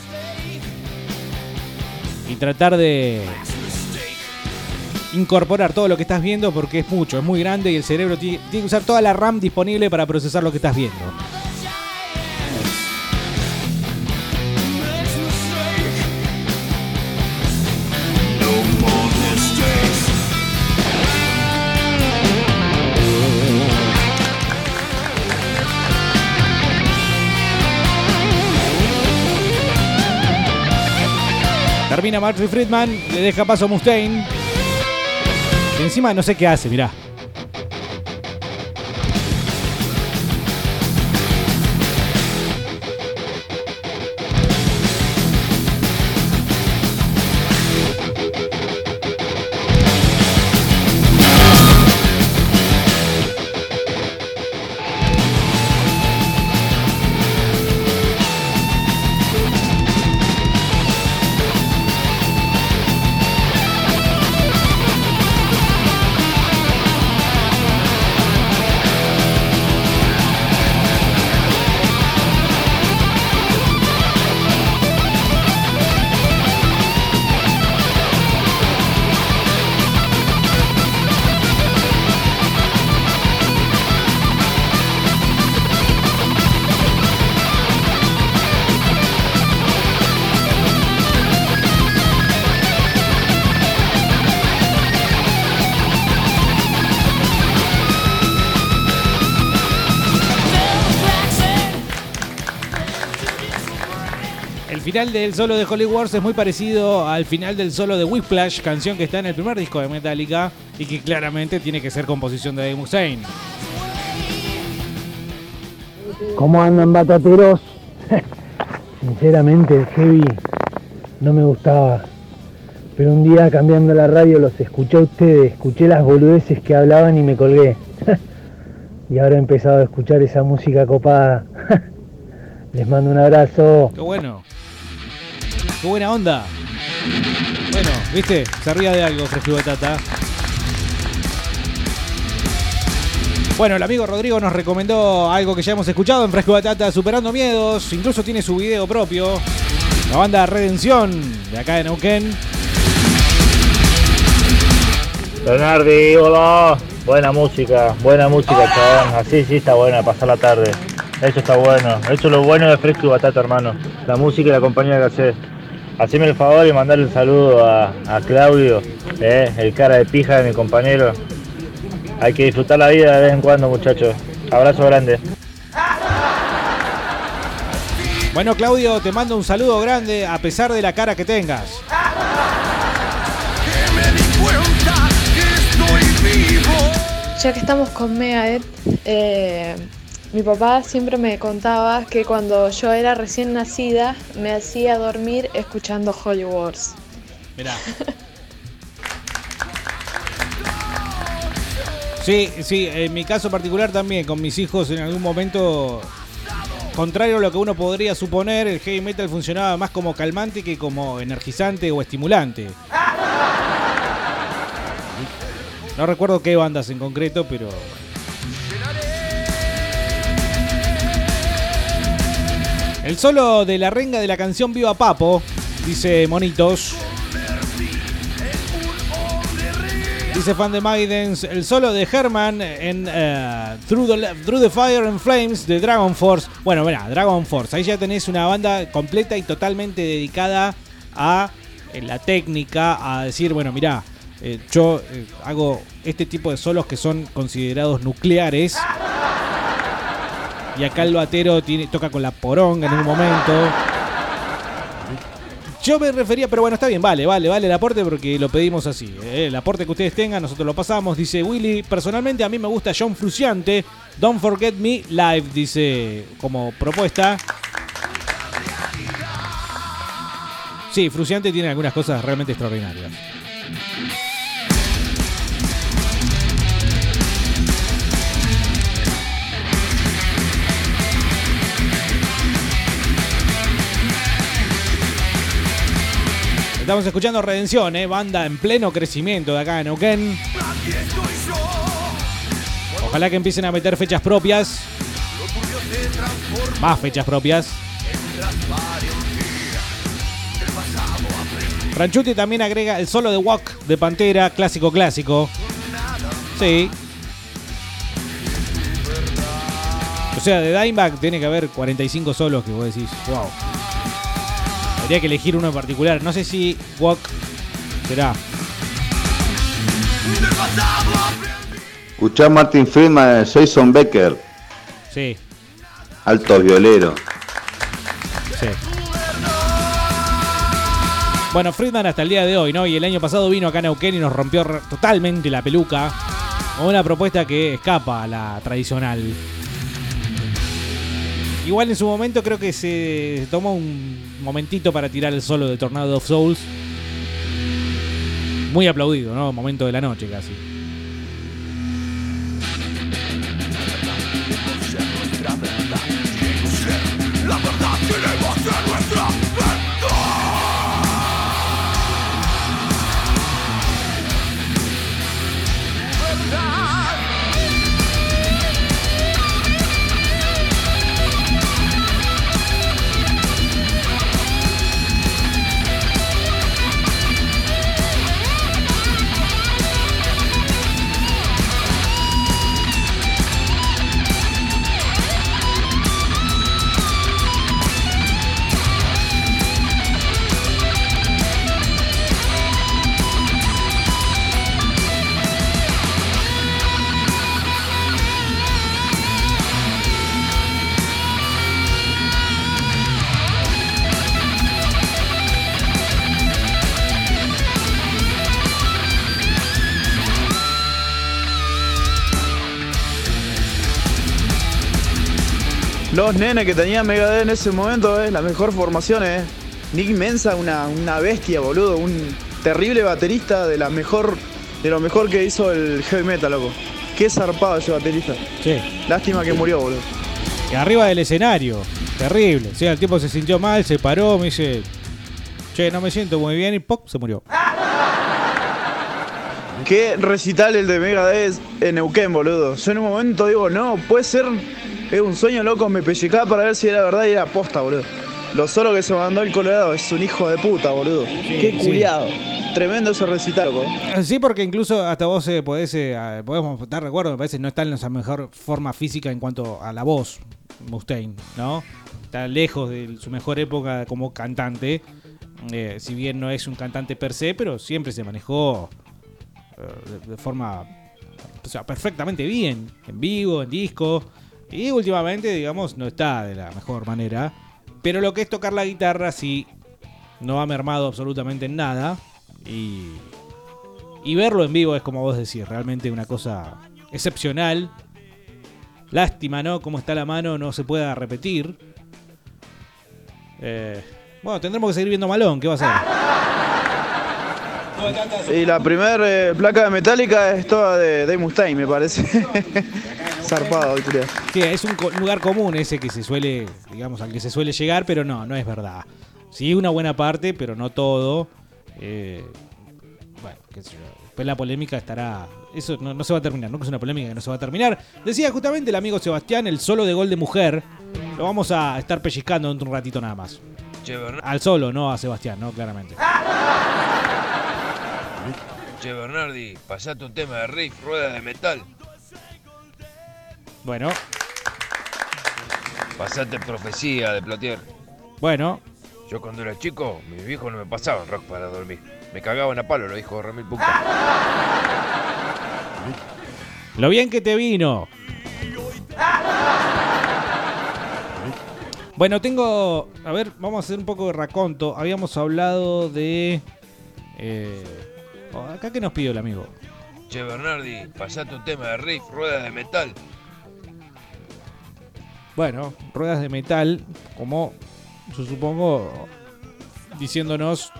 Y tratar de incorporar todo lo que estás viendo porque es mucho, es muy grande y el cerebro ti- tiene que usar toda la RAM disponible para procesar lo que estás viendo. Termina Marty Friedman, le deja paso a Mustaine. Encima no sé qué hace, mirá. Final del solo de Holy Wars es muy parecido al final del solo de Whiplash, canción que está en el primer disco de Metallica y que claramente tiene que ser composición de Dave Mustaine. ¿Cómo andan batateros? Sinceramente el heavy no me gustaba. Pero un día cambiando la radio los escuché a ustedes, escuché las boludeces que hablaban y me colgué. y ahora he empezado a escuchar esa música copada. Les mando un abrazo. Qué bueno. Qué buena onda. Bueno, viste, se ría de algo, Fresco y Batata. Bueno, el amigo Rodrigo nos recomendó algo que ya hemos escuchado en Fresco Batata, Superando Miedos. Incluso tiene su video propio. La banda Redención, de acá de Neuquén. Bernardi, hola. Buena música, buena música, chabón. Así sí está buena, pasar la tarde. Eso está bueno. Eso es lo bueno de Fresco y Batata, hermano. La música y la compañía que haces. Haceme el favor y mandarle un saludo a, a Claudio, eh, el cara de pija de mi compañero. Hay que disfrutar la vida de vez en cuando, muchachos. Abrazo grande. Bueno, Claudio, te mando un saludo grande a pesar de la cara que tengas. Ya que estamos con Megadeth, eh, mi papá siempre me contaba que cuando yo era recién nacida me hacía dormir escuchando Holy Wars. Mirá. Sí, sí, en mi caso particular también, con mis hijos en algún momento, contrario a lo que uno podría suponer, el heavy metal funcionaba más como calmante que como energizante o estimulante. No recuerdo qué bandas en concreto, pero... El solo de la renga de la canción Viva Papo, dice Monitos. Dice fan de Maidens, el solo de Herman en eh, Through, the, Fire and Flames de Dragon Force. Bueno, mira, Dragon Force. Ahí ya tenés una banda completa y totalmente dedicada a eh, la técnica, a decir, bueno, mira, yo eh, hago este tipo de solos que son considerados nucleares. Y acá el batero toca con la poronga en un momento. Yo me refería, pero bueno, está bien, vale, vale, vale el aporte porque lo pedimos así. ¿eh? El aporte que ustedes tengan, nosotros lo pasamos. Dice Willy, personalmente a mí me gusta John Fruciante. Don't Forget Me Live, dice como propuesta. Sí, Fruciante tiene algunas cosas realmente extraordinarias. Estamos escuchando Redención, ¿eh? banda en pleno crecimiento de acá en Neuquén. Ojalá que empiecen a meter fechas propias. Más fechas propias. Ranchuti también agrega el solo de Walk de Pantera, clásico clásico. Sí. O sea, de Dimebag tiene que haber 45 solos que vos decís, wow. Habría que elegir uno en particular. No sé si Walk será. Escuchá a Martin Friedman, Jason Becker, Sí, altos violeros. sí. Bueno, Friedman hasta el día de hoy, ¿no? Y el año pasado vino acá a Neuquén y nos rompió totalmente la peluca. Con una propuesta que escapa a la tradicional. Igual en su momento creo que se tomó un momentito para tirar el solo de Tornado of Souls. Muy aplaudido, ¿no? Momento de la noche casi. Los nenes que tenían Megadeth en ese momento, eh, la mejor formación, eh. Nick Mensa, una, una bestia, boludo, un terrible baterista de la mejor, de lo mejor que hizo el heavy metal, loco. Qué zarpado ese baterista. Sí. Lástima que murió, boludo. Y arriba del escenario. Terrible. O sea, el tipo se sintió mal, se paró, me dice, che, no me siento muy bien y ¡pop! se murió. Qué recital el de Megadeth en Neuquén, boludo. Yo en un momento digo, no, puede ser. Es un sueño loco, me pellizcaba para ver si era verdad y era posta, boludo. Lo solo que se mandó el Colorado es un hijo de puta, boludo. Qué sí. culiado. Tremendo ese recital, loco. Sí, porque incluso hasta vos eh, podés, eh, podemos estar de acuerdo, me parece no está en esa mejor forma física en cuanto a la voz, Mustaine, ¿no? Está lejos de su mejor época como cantante, eh, si bien no es un cantante per se, pero siempre se manejó eh, de, de forma o sea, perfectamente bien, en vivo, en disco, y últimamente, digamos, no está de la mejor manera, pero lo que es tocar la guitarra sí no ha mermado absolutamente en nada, y y verlo en vivo es como vos decís, realmente una cosa excepcional. Lástima, ¿no? Cómo está la mano, no se pueda repetir. Eh, bueno, tendremos que seguir viendo Malón, ¿qué va a hacer? Y la primera placa de Metallica es toda de Dave Mustaine, me parece. Zarpado. Sí, es un co- lugar común ese que se suele, digamos, al que se suele llegar, pero no, no es verdad. Sí, una buena parte, pero no todo. Eh, bueno, qué sé yo. Después la polémica estará. Eso no, no se va a terminar, nunca es una polémica que no se va a terminar. Decía justamente el amigo Sebastián, el solo de gol de mujer. Lo vamos a estar pellizcando dentro de un ratito nada más. Che, Al solo, no a Sebastián, ¿no? Claramente. che, Bernardi, pasate un tema de riff, rueda de metal. Bueno, Pasate profecía de Plotier. bueno. Yo cuando era chico, mis viejos no me pasaban rock para dormir. Me cagaban a palo, lo dijo Ramil Punta. Lo bien que te vino. Bueno, tengo. A ver, vamos a hacer un poco de raconto. Habíamos hablado de. eh, oh, acá que nos pidió el amigo. Che, Bernardi, pasate un tema de riff, rueda de metal. Bueno, ruedas de metal, como yo supongo, diciéndonos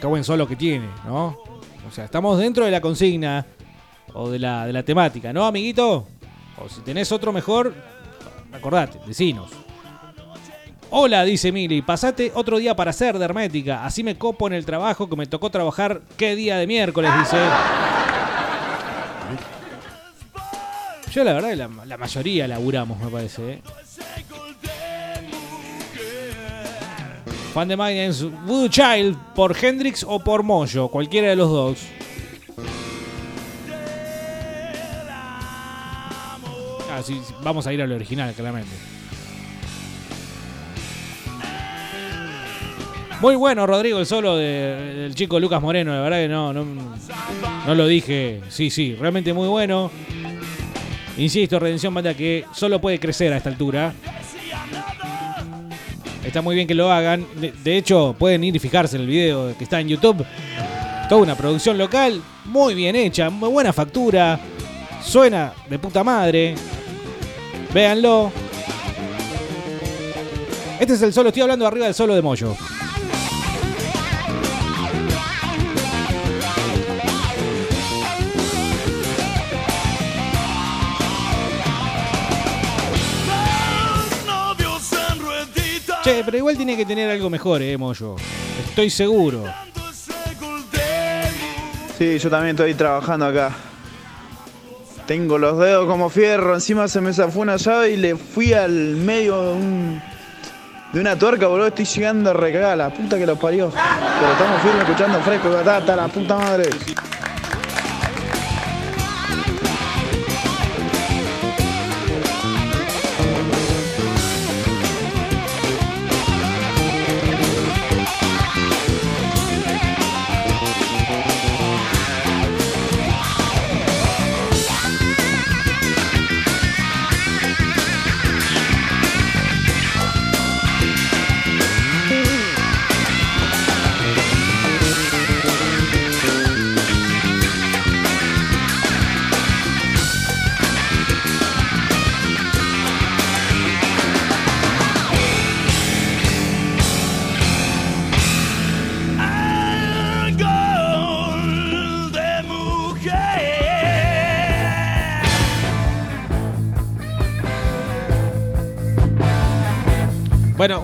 qué buen solo que tiene, ¿no? O sea, estamos dentro de la consigna o de la, de la temática, ¿no, amiguito? O si tenés otro mejor, acordate, decinos. Hola, dice Mili, pasate otro día para hacer de hermética. Así me copo en el trabajo que me tocó trabajar. ¿Qué día de miércoles? Dice. Yo la verdad la, la mayoría laburamos, me parece. ¿eh? Fan de Mayans, Voodoo Child, por Hendrix o por Moyo, cualquiera de los dos. Ah, vamos a ir al original, claramente. Muy bueno, Rodrigo, el solo de- del chico Lucas Moreno. La verdad que no, no, no lo dije. Sí, sí, realmente muy bueno. Insisto, Redención Banda que solo puede crecer a esta altura. Está muy bien que lo hagan. De, hecho, pueden ir y fijarse en el video que está en YouTube. Toda una producción local, muy bien hecha, muy buena factura. Suena de puta madre. Véanlo. Este es el solo, estoy hablando arriba del solo de Moyo. Che, pero igual tiene que tener algo mejor, eh, Moyo. Estoy seguro. Sí, yo también estoy trabajando acá. Tengo los dedos como fierro, encima se me zafó una llave y le fui al medio de, un- de una tuerca, boludo. Estoy llegando a recagar, la puta que los parió. Pero estamos firmes escuchando fresco, batata, la puta madre.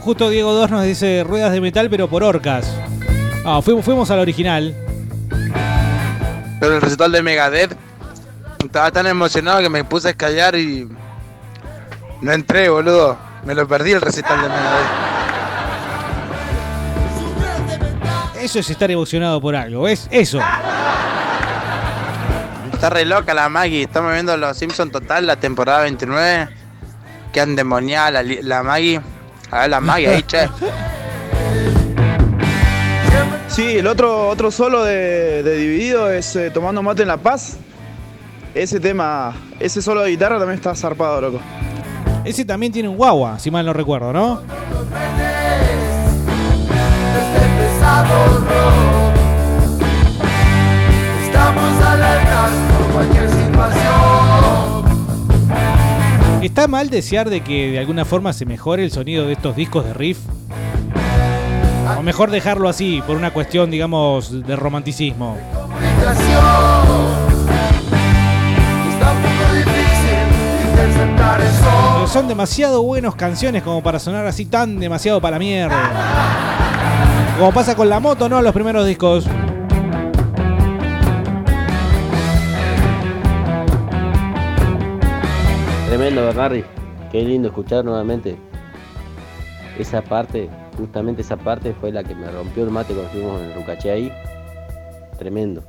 Justo Diego 2 nos dice ruedas de metal, pero por orcas. Ah, fuimos, fuimos al original. Pero el recital de Megadeth estaba tan emocionado que me puse a escallar y no entré, boludo. Me lo perdí el recital de Megadeth. Eso es estar emocionado por algo, es eso. Está re loca la Maggie. Estamos viendo Los Simpsons Total, la temporada 29. Qué endemoniada la, la Maggie. A ver la Maggie ahí, che. Sí, el otro, otro solo de, de Dividido es eh, Tomando Mate en La Paz. Ese tema, ese solo de guitarra también está zarpado, loco. Ese también tiene un guagua, si mal no recuerdo, ¿no? ¿Está mal desear de que de alguna forma se mejore el sonido de estos discos de riff? O mejor dejarlo así, por una cuestión, digamos, de romanticismo. Pero son demasiado buenas canciones como para sonar así tan demasiado para la mierda. Como pasa con la moto, ¿no? Los primeros discos. Tremendo, Bernardi. Qué lindo escuchar nuevamente. Esa parte, justamente esa parte fue la que me rompió el mate cuando estuvimos en el Rucaché ahí. Tremendo.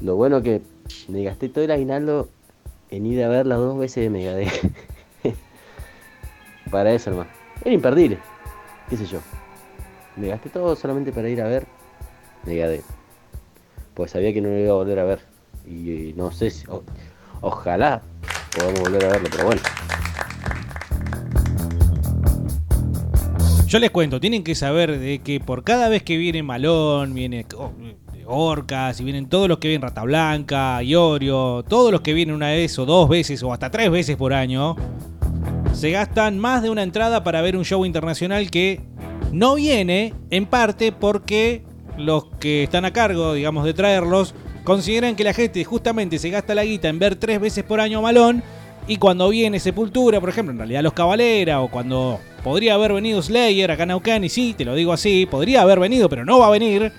Lo bueno que me gasté todo el aguinaldo en ir a ver las dos veces de Megadeth. para eso hermano. Era imperdible. ¿Qué sé yo? Me gasté todo solamente para ir a ver Megadeth. Pues sabía que no lo iba a volver a ver. Y, y no sé si. Ojalá podamos volver a verlo, pero bueno. Yo les cuento, tienen que saber de que por cada vez que viene Malón, viene oh, Orcas, y vienen todos los que vienen Rata Blanca, Iorio, todos los que vienen una vez o dos veces o hasta tres veces por año, se gastan más de una entrada para ver un show internacional que no viene en parte porque los que están a cargo, digamos, de traerlos, consideran que la gente justamente se gasta la guita en ver tres veces por año a Malón Y cuando viene Sepultura, por ejemplo, en realidad los Cabalera, o cuando podría haber venido Slayer acá en y sí, te lo digo así, podría haber venido, pero no va a venir.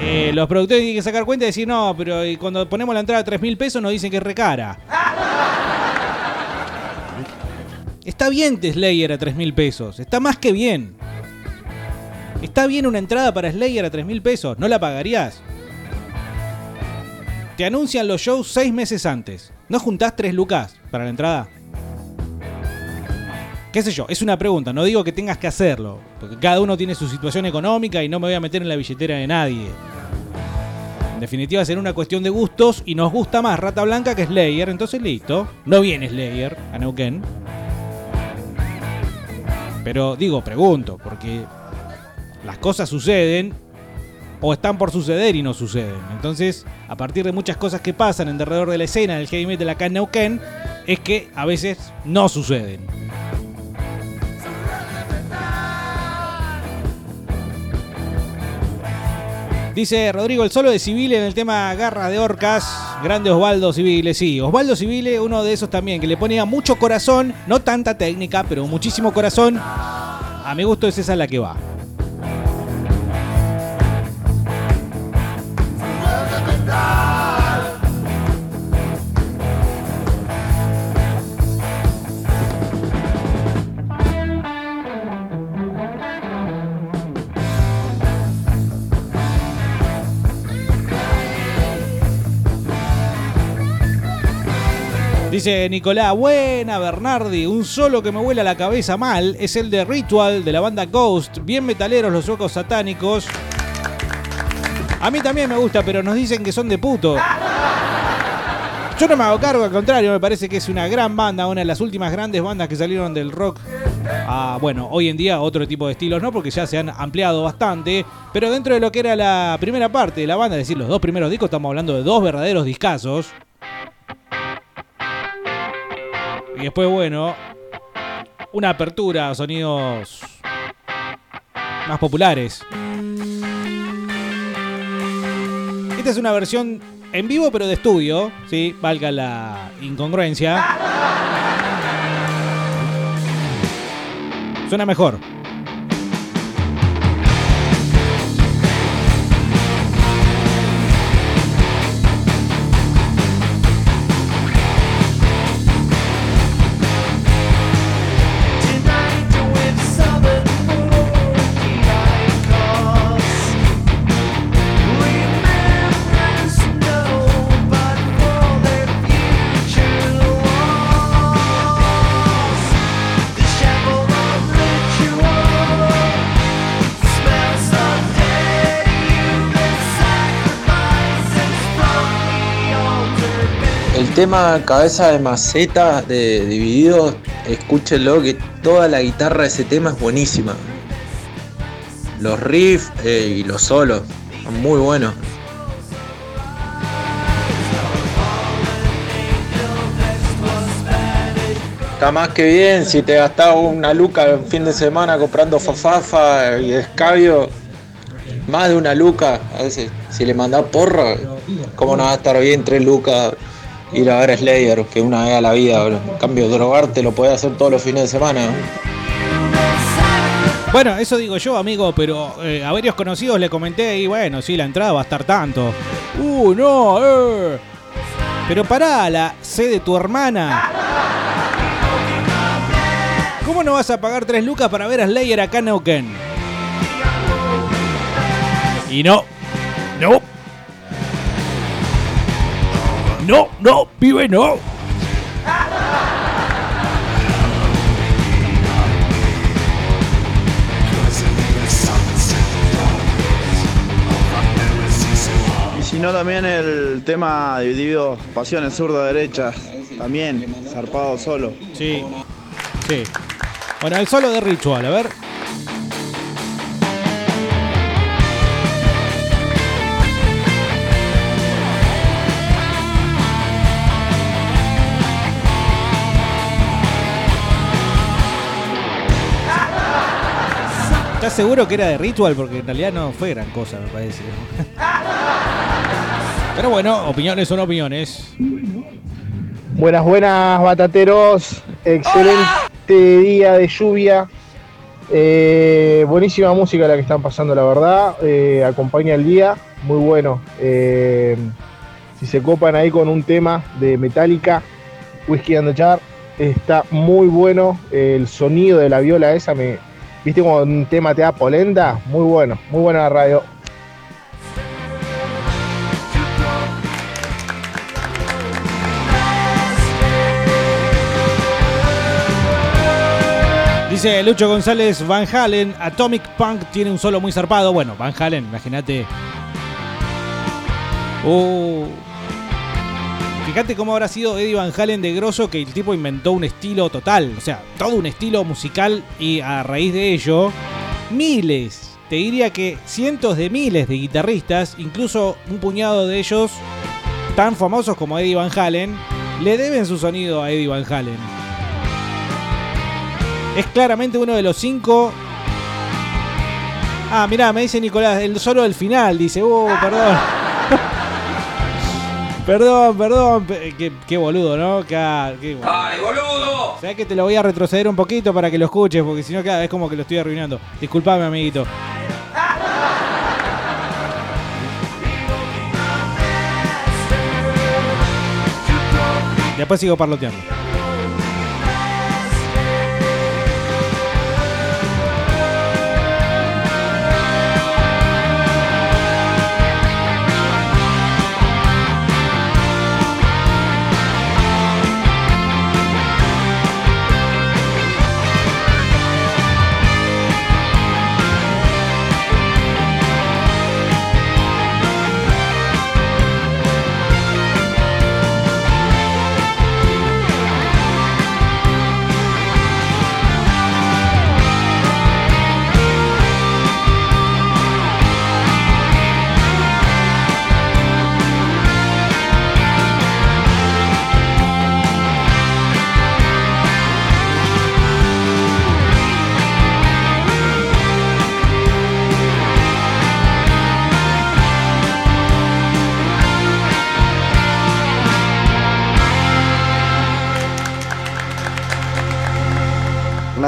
Eh, los productores tienen que sacar cuenta y decir, no, pero y cuando ponemos la entrada a 3 mil pesos nos dicen que es recara. Está bien Slayer a 3 mil pesos, está más que bien. Está bien una entrada para Slayer a 3 mil pesos, ¿no la pagarías? Te anuncian los shows 6 meses antes. ¿No juntás 3 lucas para la entrada? ¿Qué sé yo? Es una pregunta, no digo que tengas que hacerlo, porque cada uno tiene su situación económica y no me voy a meter en la billetera de nadie. En definitiva, será una cuestión de gustos y nos gusta más Rata Blanca que Slayer, entonces listo. No viene Slayer a Neuquén. Pero digo, pregunto, porque las cosas suceden o están por suceder y no suceden. Entonces, a partir de muchas cosas que pasan en alrededor de la escena del heavy metal acá en Neuquén, es que a veces no suceden. Dice Rodrigo, el solo de Civile en el tema Garra de Orcas. Grande Osvaldo Civile, sí. Osvaldo Civile, uno de esos también, que le ponía mucho corazón, no tanta técnica, pero muchísimo corazón. A mi gusto es esa la que va. Dice Nicolás, buena Bernardi, un solo que me vuela la cabeza mal es el de Ritual de la banda Ghost, bien metaleros los ojos satánicos. A mí también me gusta, pero nos dicen que son de puto. Yo no me hago cargo, al contrario, me parece que es una gran banda, una de las últimas grandes bandas que salieron del rock. a, bueno, hoy en día otro tipo de estilos, ¿no? Porque ya se han ampliado bastante. Pero dentro de lo que era la primera parte de la banda, es decir, los dos primeros discos, estamos hablando de dos verdaderos discazos. Y después, bueno, una apertura a sonidos más populares. Esta es una versión en vivo, pero de estudio, ¿sí? Valga la incongruencia. Suena mejor. Tema Cabeza de Maceta de Divididos, escúchenlo que toda la guitarra de ese tema es buenísima. Los riffs eh, y los solos son muy buenos. Está más que bien si te gastás una luca en fin de semana comprando fafafa y escabio. Más de una luca, a veces si le mandás porro, ¿cómo no va a estar bien tres lucas ir a ver a Slayer que una vez a la vida? bro? En cambio, drogarte lo podés hacer todos los fines de semana. ¿no? Bueno, eso digo yo, amigo, pero eh, a varios conocidos le comenté y bueno, sí, la entrada va a estar tanto. Uh, no, eh. Pero pará, la C de tu hermana. ¿Cómo no vas a pagar 3 lucas para ver a Slayer acá en Neuquén? Y no, no. No, no, pibe, no. Y si no, también el tema dividido pasiones zurda-derecha. También, zarpado solo. Sí, sí. Bueno, el solo de Ritual, a ver. ¿Estás seguro que era de Ritual? Porque en realidad no fue gran cosa, me parece. Pero bueno, opiniones son opiniones. Buenas, buenas, batateros. Excelente día de lluvia. Eh, buenísima música la que están pasando, la verdad. Eh, acompaña el día. Muy bueno. Eh, si se copan ahí con un tema de Metallica, Whiskey and the Jar, está muy bueno. El sonido de la viola esa, me, ¿viste como un tema te da polenta? Muy bueno, muy buena la radio. Dice Lucho González Van Halen, Atomic Punk tiene un solo muy zarpado. Bueno, Van Halen, imagínate. Uh. Fíjate cómo habrá sido Eddie Van Halen de grosso que el tipo inventó un estilo total. O sea, todo un estilo musical y a raíz de ello, miles, te diría que cientos de miles de guitarristas, incluso un puñado de ellos tan famosos como Eddie Van Halen, le deben su sonido a Eddie Van Halen. Es claramente uno de los cinco. Ah, mirá, me dice Nicolás, el solo del final. Dice, uh, perdón. Perdón, perdón. Pe- Qué, qué boludo, ¿no? Qué boludo. ¡Ay, boludo! ¿Sabes que te lo voy a retroceder un poquito para que lo escuches? Porque si no, cada vez como que lo estoy arruinando. Disculpame, amiguito. Después sigo parloteando.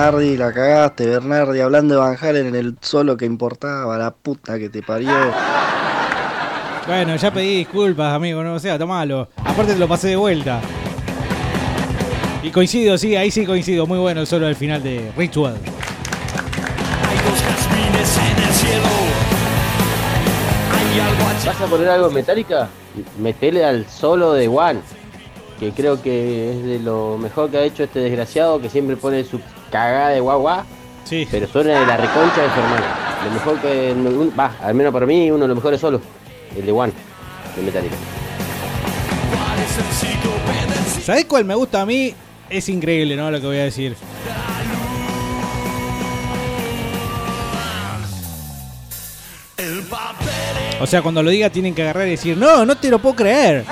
Bernardi, la cagaste, Bernardi, hablando de Van Halen en el solo que importaba, la puta que te parió. Bueno, ya pedí disculpas, amigo, no o sea, tomalo. Aparte te lo pasé de vuelta. Y coincido, sí, ahí sí coincido. Muy bueno el solo del final de Ritual. ¿Vas a poner algo en Metallica? Metele al solo de One, que creo que es de lo mejor que ha hecho este desgraciado, que siempre pone su cagada de guau. Sí. Pero suena de la reconcha de su hermano. Lo mejor que. Va, al menos para mí, uno de los mejores solos. El de One, de Metallica. ¿Sabés cuál me gusta a mí? Es increíble, ¿no? Lo que voy a decir. O sea, cuando lo diga tienen que agarrar y decir, no, no te lo puedo creer.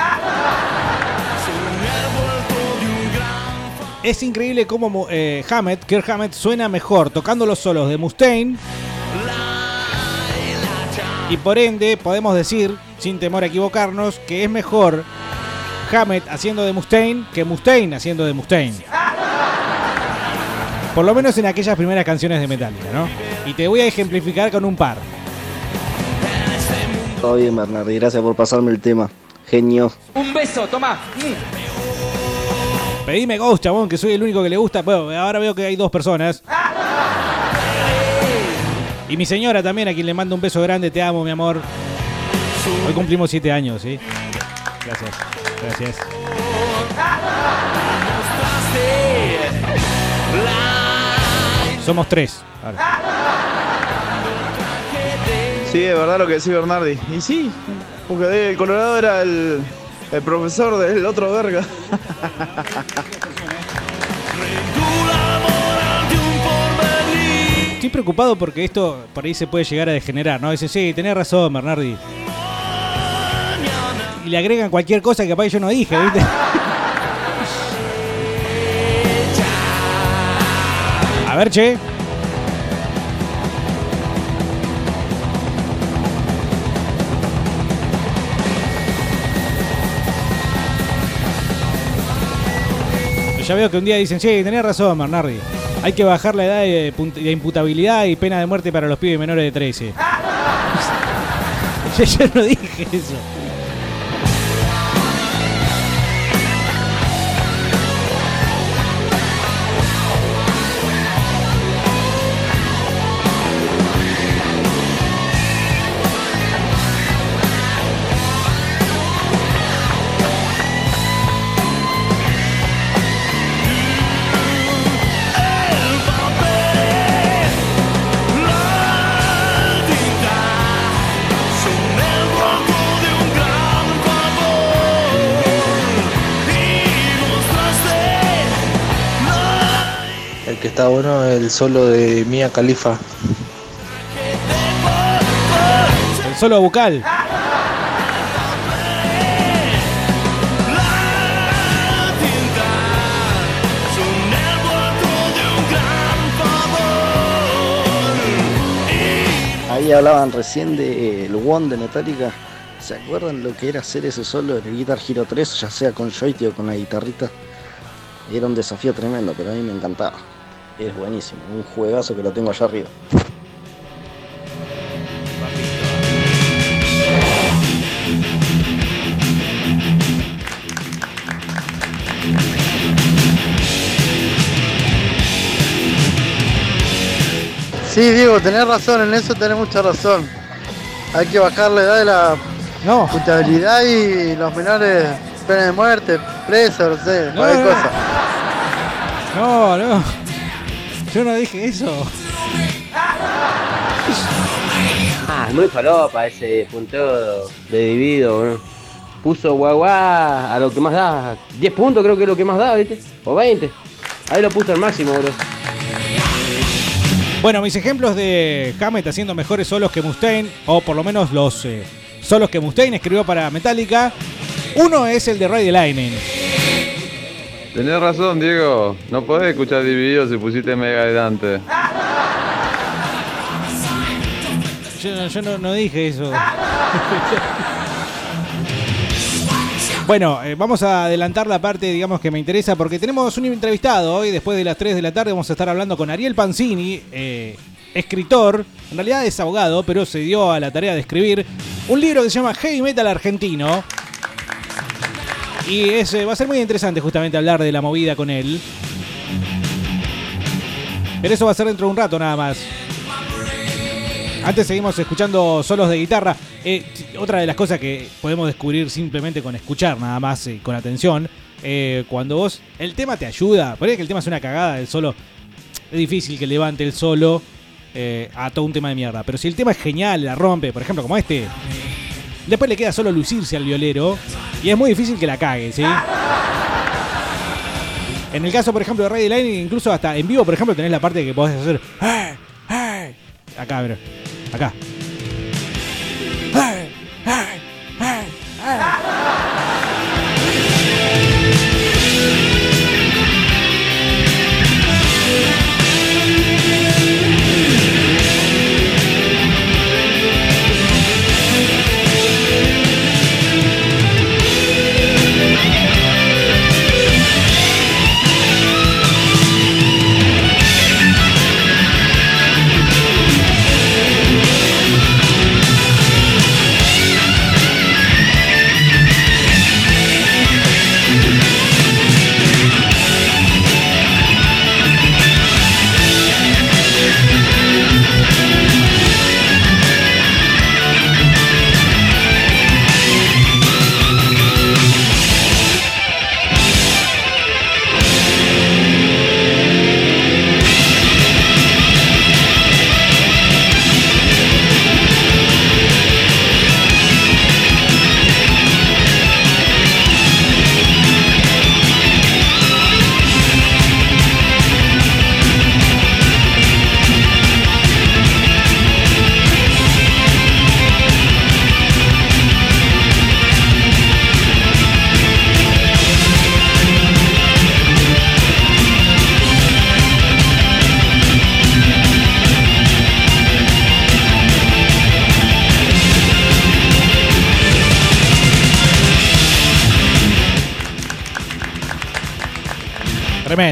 Es increíble cómo eh, Hammett, Kirk Hammett, suena mejor tocando los solos de Mustaine. Y por ende, podemos decir, sin temor a equivocarnos, que es mejor Hammett haciendo de Mustaine que Mustaine haciendo de Mustaine. Por lo menos en aquellas primeras canciones de Metallica, ¿no? Y te voy a ejemplificar con un par. Todo bien, Bernardi, gracias por pasarme el tema. Genio. Un beso, toma. Pedime Ghost, chabón, que soy el único que le gusta. Bueno, ahora veo que hay dos personas. Y mi señora también, a quien le mando un beso grande. Te amo, mi amor. Hoy cumplimos siete años, ¿sí? Gracias. Gracias. Somos tres. Sí, es verdad lo que decía Bernardi. Y sí, porque el Colorado era el, el profesor del otro verga. Estoy preocupado porque esto por ahí se puede llegar a degenerar, ¿no? Dice, sí, tenés razón, Bernardi. Y le agregan cualquier cosa que capaz yo no dije, ¿viste? A ver, che. Ya veo que un día dicen, sí, tenés razón, Bernardi. Hay que bajar la edad de, imputabilidad y pena de muerte para los pibes menores de 13. yo, yo no dije eso. Está bueno el solo de Mia Khalifa. El solo bucal. Ahí hablaban recién del One de Metallica. ¿Se acuerdan lo que era hacer ese solo en el Guitar Hero 3, ya sea con joystick o con la guitarrita? Era un desafío tremendo, pero a mí me encantaba. Es buenísimo, un juegazo que lo tengo allá arriba. Sí, Diego, tenés razón, en eso tenés mucha razón. Hay que bajar la edad de la no. putabilidad y los menores, pena de muerte, preso, no sé, No, cualquier no. cosa. No, no. Yo no dije eso. Ah, es muy falopa ese punteo de divido, bro. Puso guagua a lo que más da. 10 puntos creo que es lo que más da, ¿viste? O 20. Ahí lo puso al máximo, bro. Bueno, mis ejemplos de Hammett haciendo mejores solos que Mustaine, o por lo menos los eh, solos que Mustaine escribió para Metallica. Uno es el de Ray the Lightning. Tenés razón, Diego. No podés escuchar dividido si pusiste mega de Dante. Yo, no- yo no, no dije eso. Bueno, eh, vamos a adelantar la parte, digamos, que me interesa, porque tenemos un entrevistado hoy, después de las 3 de la tarde, vamos a estar hablando con Ariel Pancini, eh, escritor, en realidad es abogado, pero se dio a la tarea de escribir un libro que se llama Heavy Metal Argentino. Y es, eh, va a ser muy interesante justamente hablar de la movida con él. Pero eso va a ser dentro de un rato nada más. Antes seguimos escuchando solos de guitarra. Eh, otra de las cosas que podemos descubrir simplemente con escuchar nada más, eh, con atención, eh, cuando vos, el tema te ayuda, ahí que el tema es una cagada, el solo, es difícil que levante el solo a todo un tema de mierda. Pero si el tema es genial, la rompe, por ejemplo, como este, después le queda solo lucirse al violero y es muy difícil que la cague, ¿sí? En el caso, por ejemplo, de Ray Lightning, incluso hasta en vivo, por ejemplo, tenés la parte que podés hacer. "Hey, hey". Acá, mira. Acá. Hey,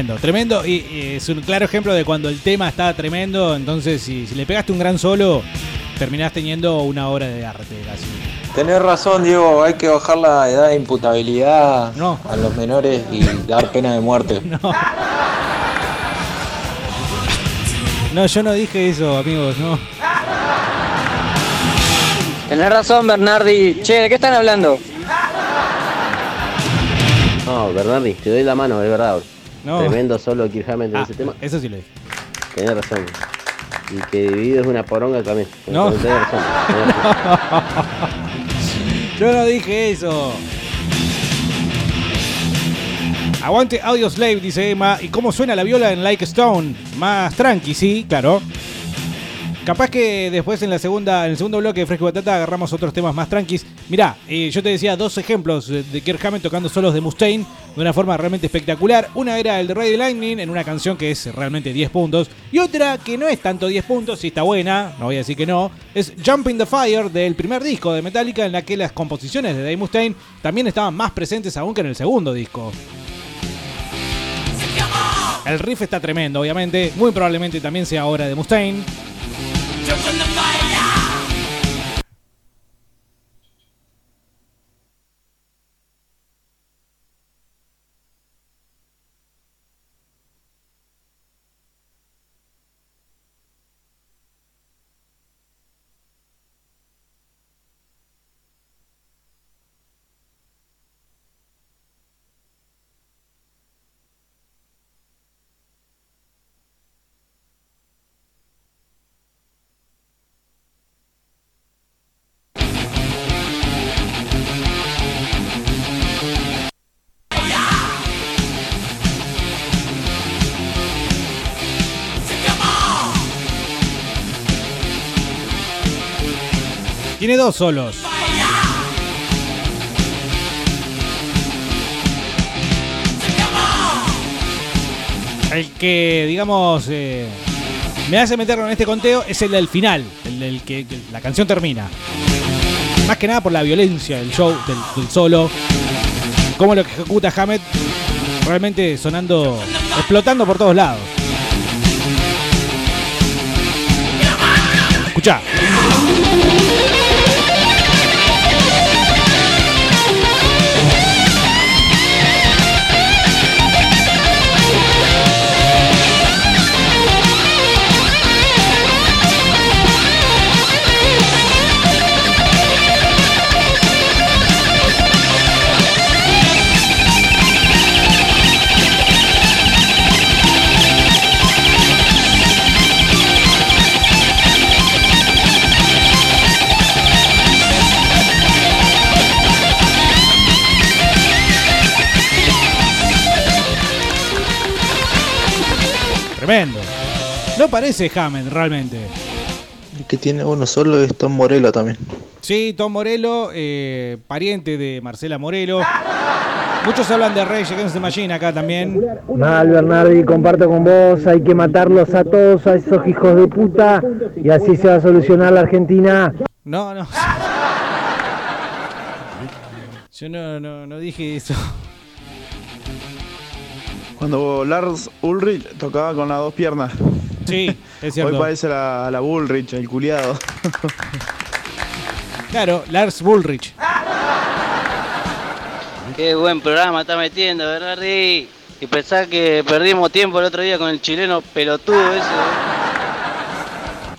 Tremendo, tremendo. Y, y es un claro ejemplo de cuando el tema está tremendo. Entonces, si, si le pegaste un gran solo, terminás teniendo una obra de arte casi. Tenés razón, Diego, hay que bajar la edad de imputabilidad a los menores y dar pena de muerte. No, yo no dije eso, amigos, no. Tenés razón, Bernardi. Che, ¿de qué están hablando? No, Bernardi, te doy la mano, de verdad. No. Tremendo solo Kirk Hammett en Ah, ese tema. Eso sí lo dije. Tenés razón. Y que dividido es una poronga también. No. Tenés razón. tenés razón. Yo no dije eso. Aguante Audio Slave, dice Emma. ¿Y cómo suena la viola en Like Stone? Más tranqui, sí, claro. Capaz que después en la segunda, en el segundo bloque de Fresco y Batata agarramos otros temas más tranquis. Mirá, eh, yo te decía dos ejemplos de Kirk Hammett tocando solos de Mustaine de una forma realmente espectacular. Una era el de Ray Lightning en una canción que es realmente 10 puntos. Y otra que no es tanto 10 puntos, si está buena, no voy a decir que no, es Jump in the Fire del primer disco de Metallica en la que las composiciones de Dave Mustaine también estaban más presentes aún que en el segundo disco. El riff está tremendo, obviamente. Muy probablemente también sea obra de Mustaine. Tiene solos. El que, digamos, eh, me hace meterlo en este conteo es el del final, el del que, la canción termina. Más que nada por la violencia del show, del, del solo. Cómo lo que ejecuta Hammett realmente sonando, explotando por todos lados. Escucha. Parece Hammett realmente. El que tiene uno solo es Tom Morello también. Sí, Tom Morello, eh, pariente de Marcela Morello. Muchos hablan de Rage Against the Machine acá también. Mal, Bernardi, comparto con vos, hay que matarlos a todos, a esos hijos de puta, y así se va a solucionar la Argentina. No, no. Yo no, no, no dije eso. Cuando Lars Ulrich tocaba con las dos piernas. Sí, es cierto. Hoy parece la, la Bullrich, el culiado. Claro, Lars Bullrich. Qué buen programa está metiendo, Bernardi. Y pensar que perdimos tiempo el otro día con el chileno pelotudo ese.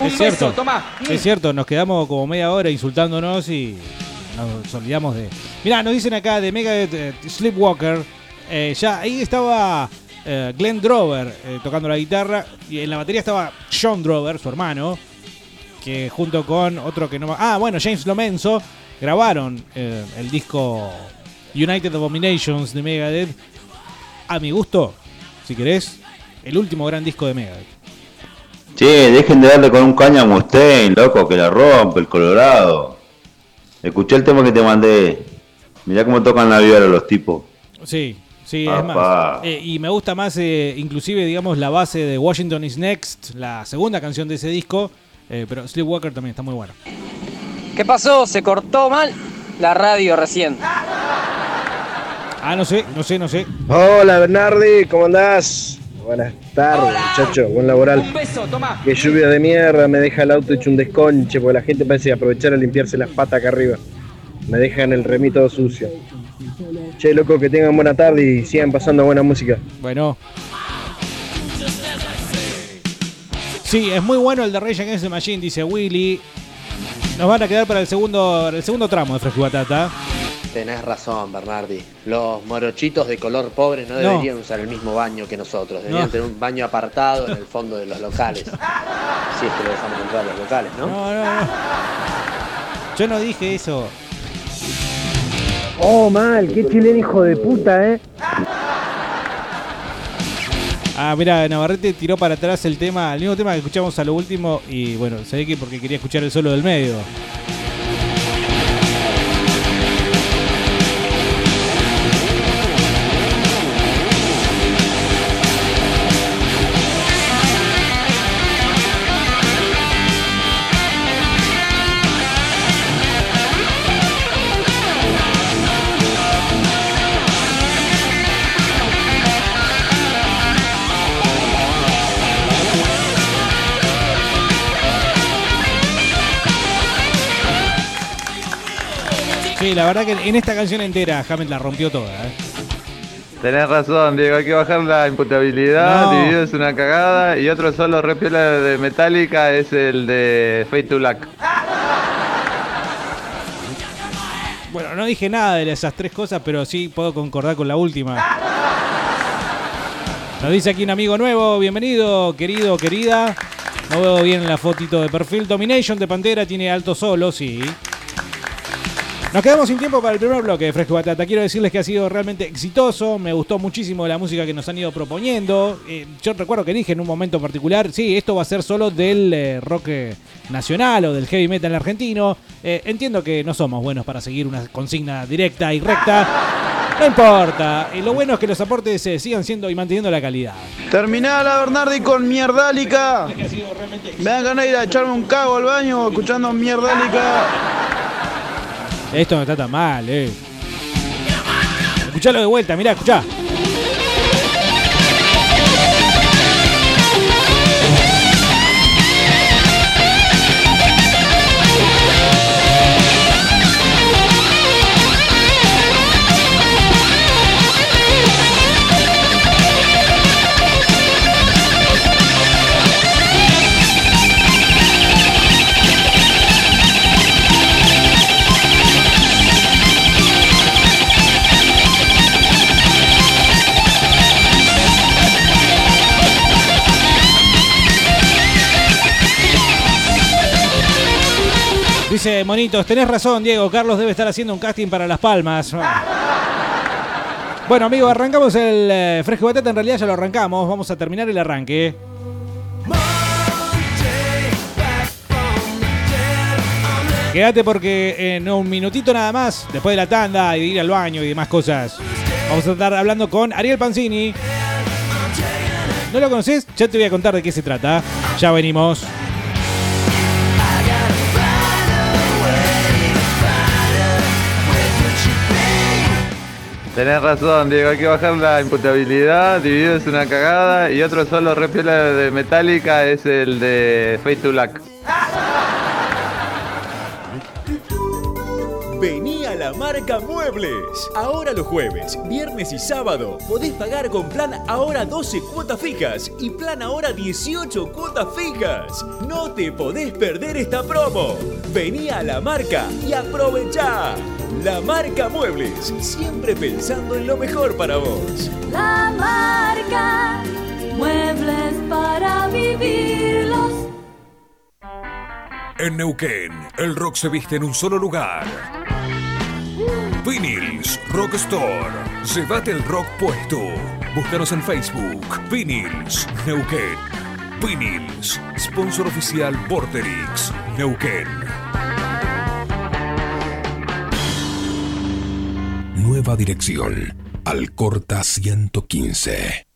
Es cierto. Es cierto, nos quedamos como media hora insultándonos y nos olvidamos de. Mirá, nos dicen acá de Megadeth eh, Sleepwalker. eh, ya ahí estaba eh, Glenn Drover eh, tocando la guitarra y en la batería estaba John Drover, su hermano, que junto con otro que no. Ah, bueno, James Lomenzo grabaron eh, el disco United Abominations de Megadeth. A mi gusto, si querés, el último gran disco de Megadeth. Che, dejen de darle con un caño a Mustaine, loco, que la rompe el Colorado. Escuché el tema que te mandé. Mirá cómo tocan la viola los tipos. Sí, sí, es más. Eh, y me gusta más, eh, inclusive, digamos, la base de Washington is Next, la segunda canción de ese disco. eh, pero Sleepwalker también está muy bueno. ¿Qué pasó? ¿Se cortó mal? La radio recién. Ah, no sé, no sé, no sé. Hola Bernardi, ¿cómo andás? Buenas tardes, muchacho, buen laboral. Un beso, toma. Qué lluvia de mierda, me deja el auto hecho un desconche, porque la gente parece aprovechar a limpiarse las patas acá arriba. Me dejan el remito sucio. Che, loco, que tengan buena tarde y sigan pasando buena música. Bueno. Sí, es muy bueno el de Rage Against the Machine, dice Willy. Nos van a quedar para el segundo, el segundo tramo de Fresco y Batata. Tenés razón, Bernardi. Los morochitos de color pobre no No. deberían usar el mismo baño que nosotros. Deberían No. tener un baño apartado en el fondo de los locales. Si es que lo dejamos entrar a los locales, ¿no? No, no, no. Yo no dije eso. Oh, mal, qué chileno hijo de puta, eh. Ah, mira, Navarrete tiró para atrás el tema, el mismo tema que escuchamos a lo último y bueno, se que porque quería escuchar el solo del medio. Sí, la verdad que en esta canción entera Hammett la rompió toda. ¿eh? Tenés razón, Diego, hay que bajar la imputabilidad, No. dividido es una cagada, y otro solo repiola de Metallica es el de Fate to Black. Bueno, no dije nada de esas tres cosas, pero sí puedo concordar con la última. Nos dice aquí un amigo nuevo, bienvenido, querido, querida. No veo bien la fotito de perfil. Domination de Pantera tiene alto solo, sí. Nos quedamos sin tiempo para el primer bloque de Fresco y Batata. Quiero decirles que ha sido realmente exitoso. Me gustó muchísimo la música que nos han ido proponiendo. Eh, yo recuerdo que dije en un momento particular, sí, esto va a ser solo del eh, rock eh, nacional o del heavy metal argentino. Eh, entiendo que no somos buenos para seguir una consigna directa y recta. No importa. Lo bueno es que los aportes eh, sigan siendo y manteniendo la calidad. Terminá la Bernardi con mierdálica. Me dan ganas de ir a echarme un cago al baño escuchando mierdálica. Esto no está tan mal, eh. Escuchalo de vuelta, mirá, escuchá. Dice Monitos, tenés razón, Diego. Carlos debe estar haciendo un casting para Las Palmas. Bueno, amigos, arrancamos el eh, Fresco Batata. En realidad ya lo arrancamos. Vamos a terminar el arranque. Quédate porque en un minutito nada más, después de la tanda y ir al baño y demás cosas, vamos a estar hablando con Ariel Pancini. ¿No lo conoces? Ya te voy a contar de qué se trata. Ya venimos. Tenés razón, Diego, hay que bajar la imputabilidad, dividido es una cagada, y otro solo repiola de Metallica es el de Fate to Black. Vení a la marca Muebles. Ahora los jueves, viernes y sábado podés pagar con plan ahora 12 cuotas fijas y plan ahora 18 cuotas fijas. No te podés perder esta promo. Vení a la marca y aprovechá. La marca Muebles, siempre pensando en lo mejor para vos. La marca, muebles para vivirlos. En Neuquén, el rock se viste en un solo lugar. Vinyls Rock Store. Llévate el rock puesto. Búscanos en Facebook. Vinyls Neuquén. Vinyls, sponsor oficial Porterix Neuquén. Nueva dirección. Alcorta 115.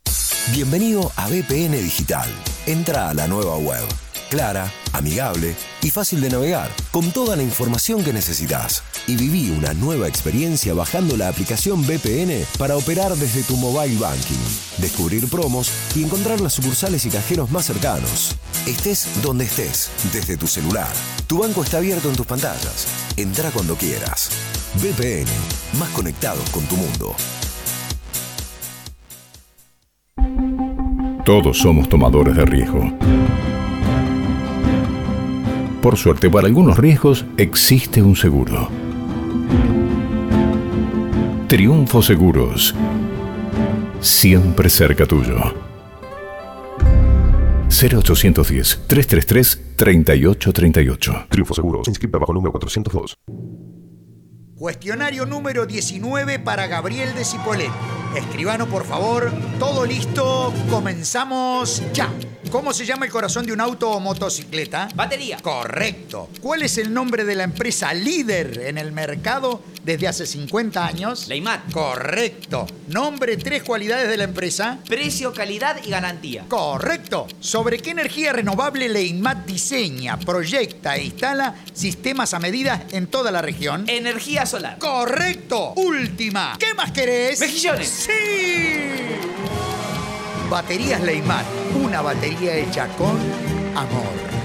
Bienvenido a VPN Digital. Entra a la nueva web Clara, amigable y fácil de navegar, con toda la información que necesitas. Y viví una nueva experiencia bajando la aplicación VPN para operar desde tu mobile banking, descubrir promos y encontrar las sucursales y cajeros más cercanos. Estés donde estés, desde tu celular. Tu banco está abierto en tus pantallas. Entra cuando quieras. VPN, más conectados con tu mundo. Todos somos tomadores de riesgo. Por suerte, para algunos riesgos existe un seguro. Triunfo Seguros. Siempre cerca tuyo. 0810-333-3838. Triunfo Seguros, inscrita bajo número 402. Cuestionario número 19 para Gabriel de Cipolletti. Escribano, por favor. Todo listo. Comenzamos ya. ¿Cómo se llama el corazón de un auto o motocicleta? Batería. Correcto. ¿Cuál es el nombre de la empresa líder en el mercado desde hace 50 años? Leimat. Correcto. Nombre tres cualidades de la empresa. Precio, calidad y garantía. Correcto. ¿Sobre qué energía renovable Leimat diseña, proyecta e instala sistemas a medida en toda la región? Energía solar. Correcto. Última. ¿Qué más querés? Mejillones. Sí. Baterías Leimat. Una batería hecha con amor.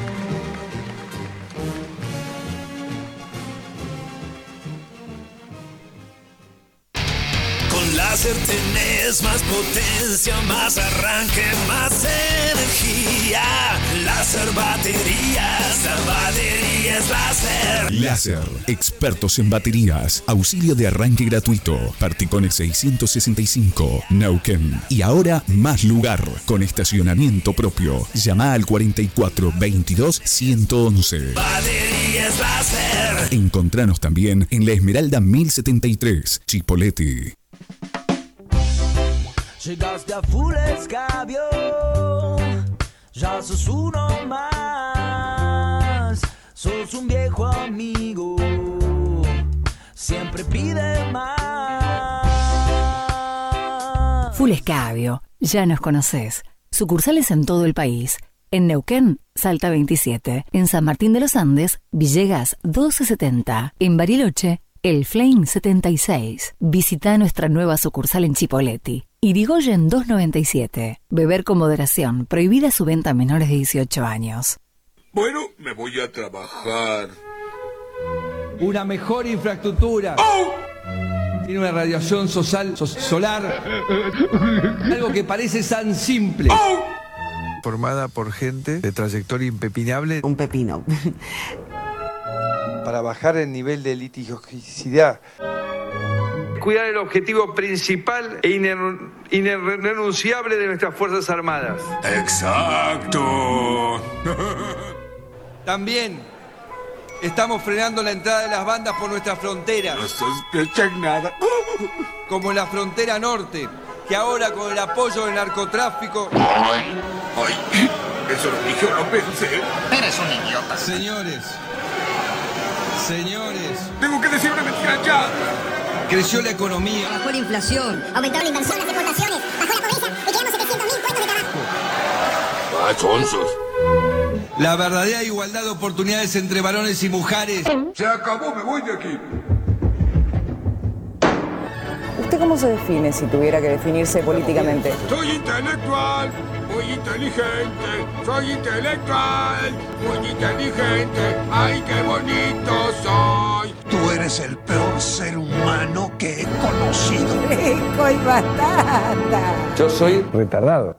Láser tenés más potencia, más arranque, más energía. Láser baterías, la batería es láser. Láser, expertos en baterías, auxilio de arranque gratuito, Particones 665, Neuquén. Y ahora más lugar, con estacionamiento propio. Llama al 44 22 111. Batería es láser. Encontranos también en la Esmeralda 1073, Chipoleti. Llegaste a full escabio, ya sos uno más, sos un viejo amigo, siempre pide más. Full Escabio, ya nos conoces. Sucursales en todo el país. En Neuquén, Salta 27. En San Martín de los Andes, Villegas 1270. En Bariloche, El Flame 76. Visita nuestra nueva sucursal en Chipoleti. Irigoyen 297. Beber con moderación. Prohibida su venta a menores de 18 años. Bueno, me voy a trabajar. Una mejor infraestructura. Tiene una radiación social, so- solar. Algo que parece tan simple. Formada por gente de trayectoria impepinable. Un pepino. Para bajar el nivel de litigiosidad. Cuidar el objetivo principal e irrenunciable de nuestras Fuerzas Armadas. Exacto. También estamos frenando la entrada de las bandas por nuestras fronteras. No sospechan nada. Como en la frontera norte, que ahora con el apoyo del narcotráfico. Ay, eso lo dije o lo pensé. Eres un idiota. Señores, señores, Tengo que decir una mentira ya. creció la economía. Bajó la inflación, aumentaron la inversión, las exportaciones, bajó la pobreza y creamos 700 mil puestos de trabajo. Ah, sonsos. La verdadera igualdad de oportunidades entre varones y mujeres. Se acabó, me voy de aquí. ¿Usted cómo se define si tuviera que definirse políticamente? Soy intelectual, muy inteligente. Soy intelectual, muy inteligente. Ay, qué bonito soy. Tú eres el peor ser humano que he conocido. ¡Rico y batata! Yo soy retardado.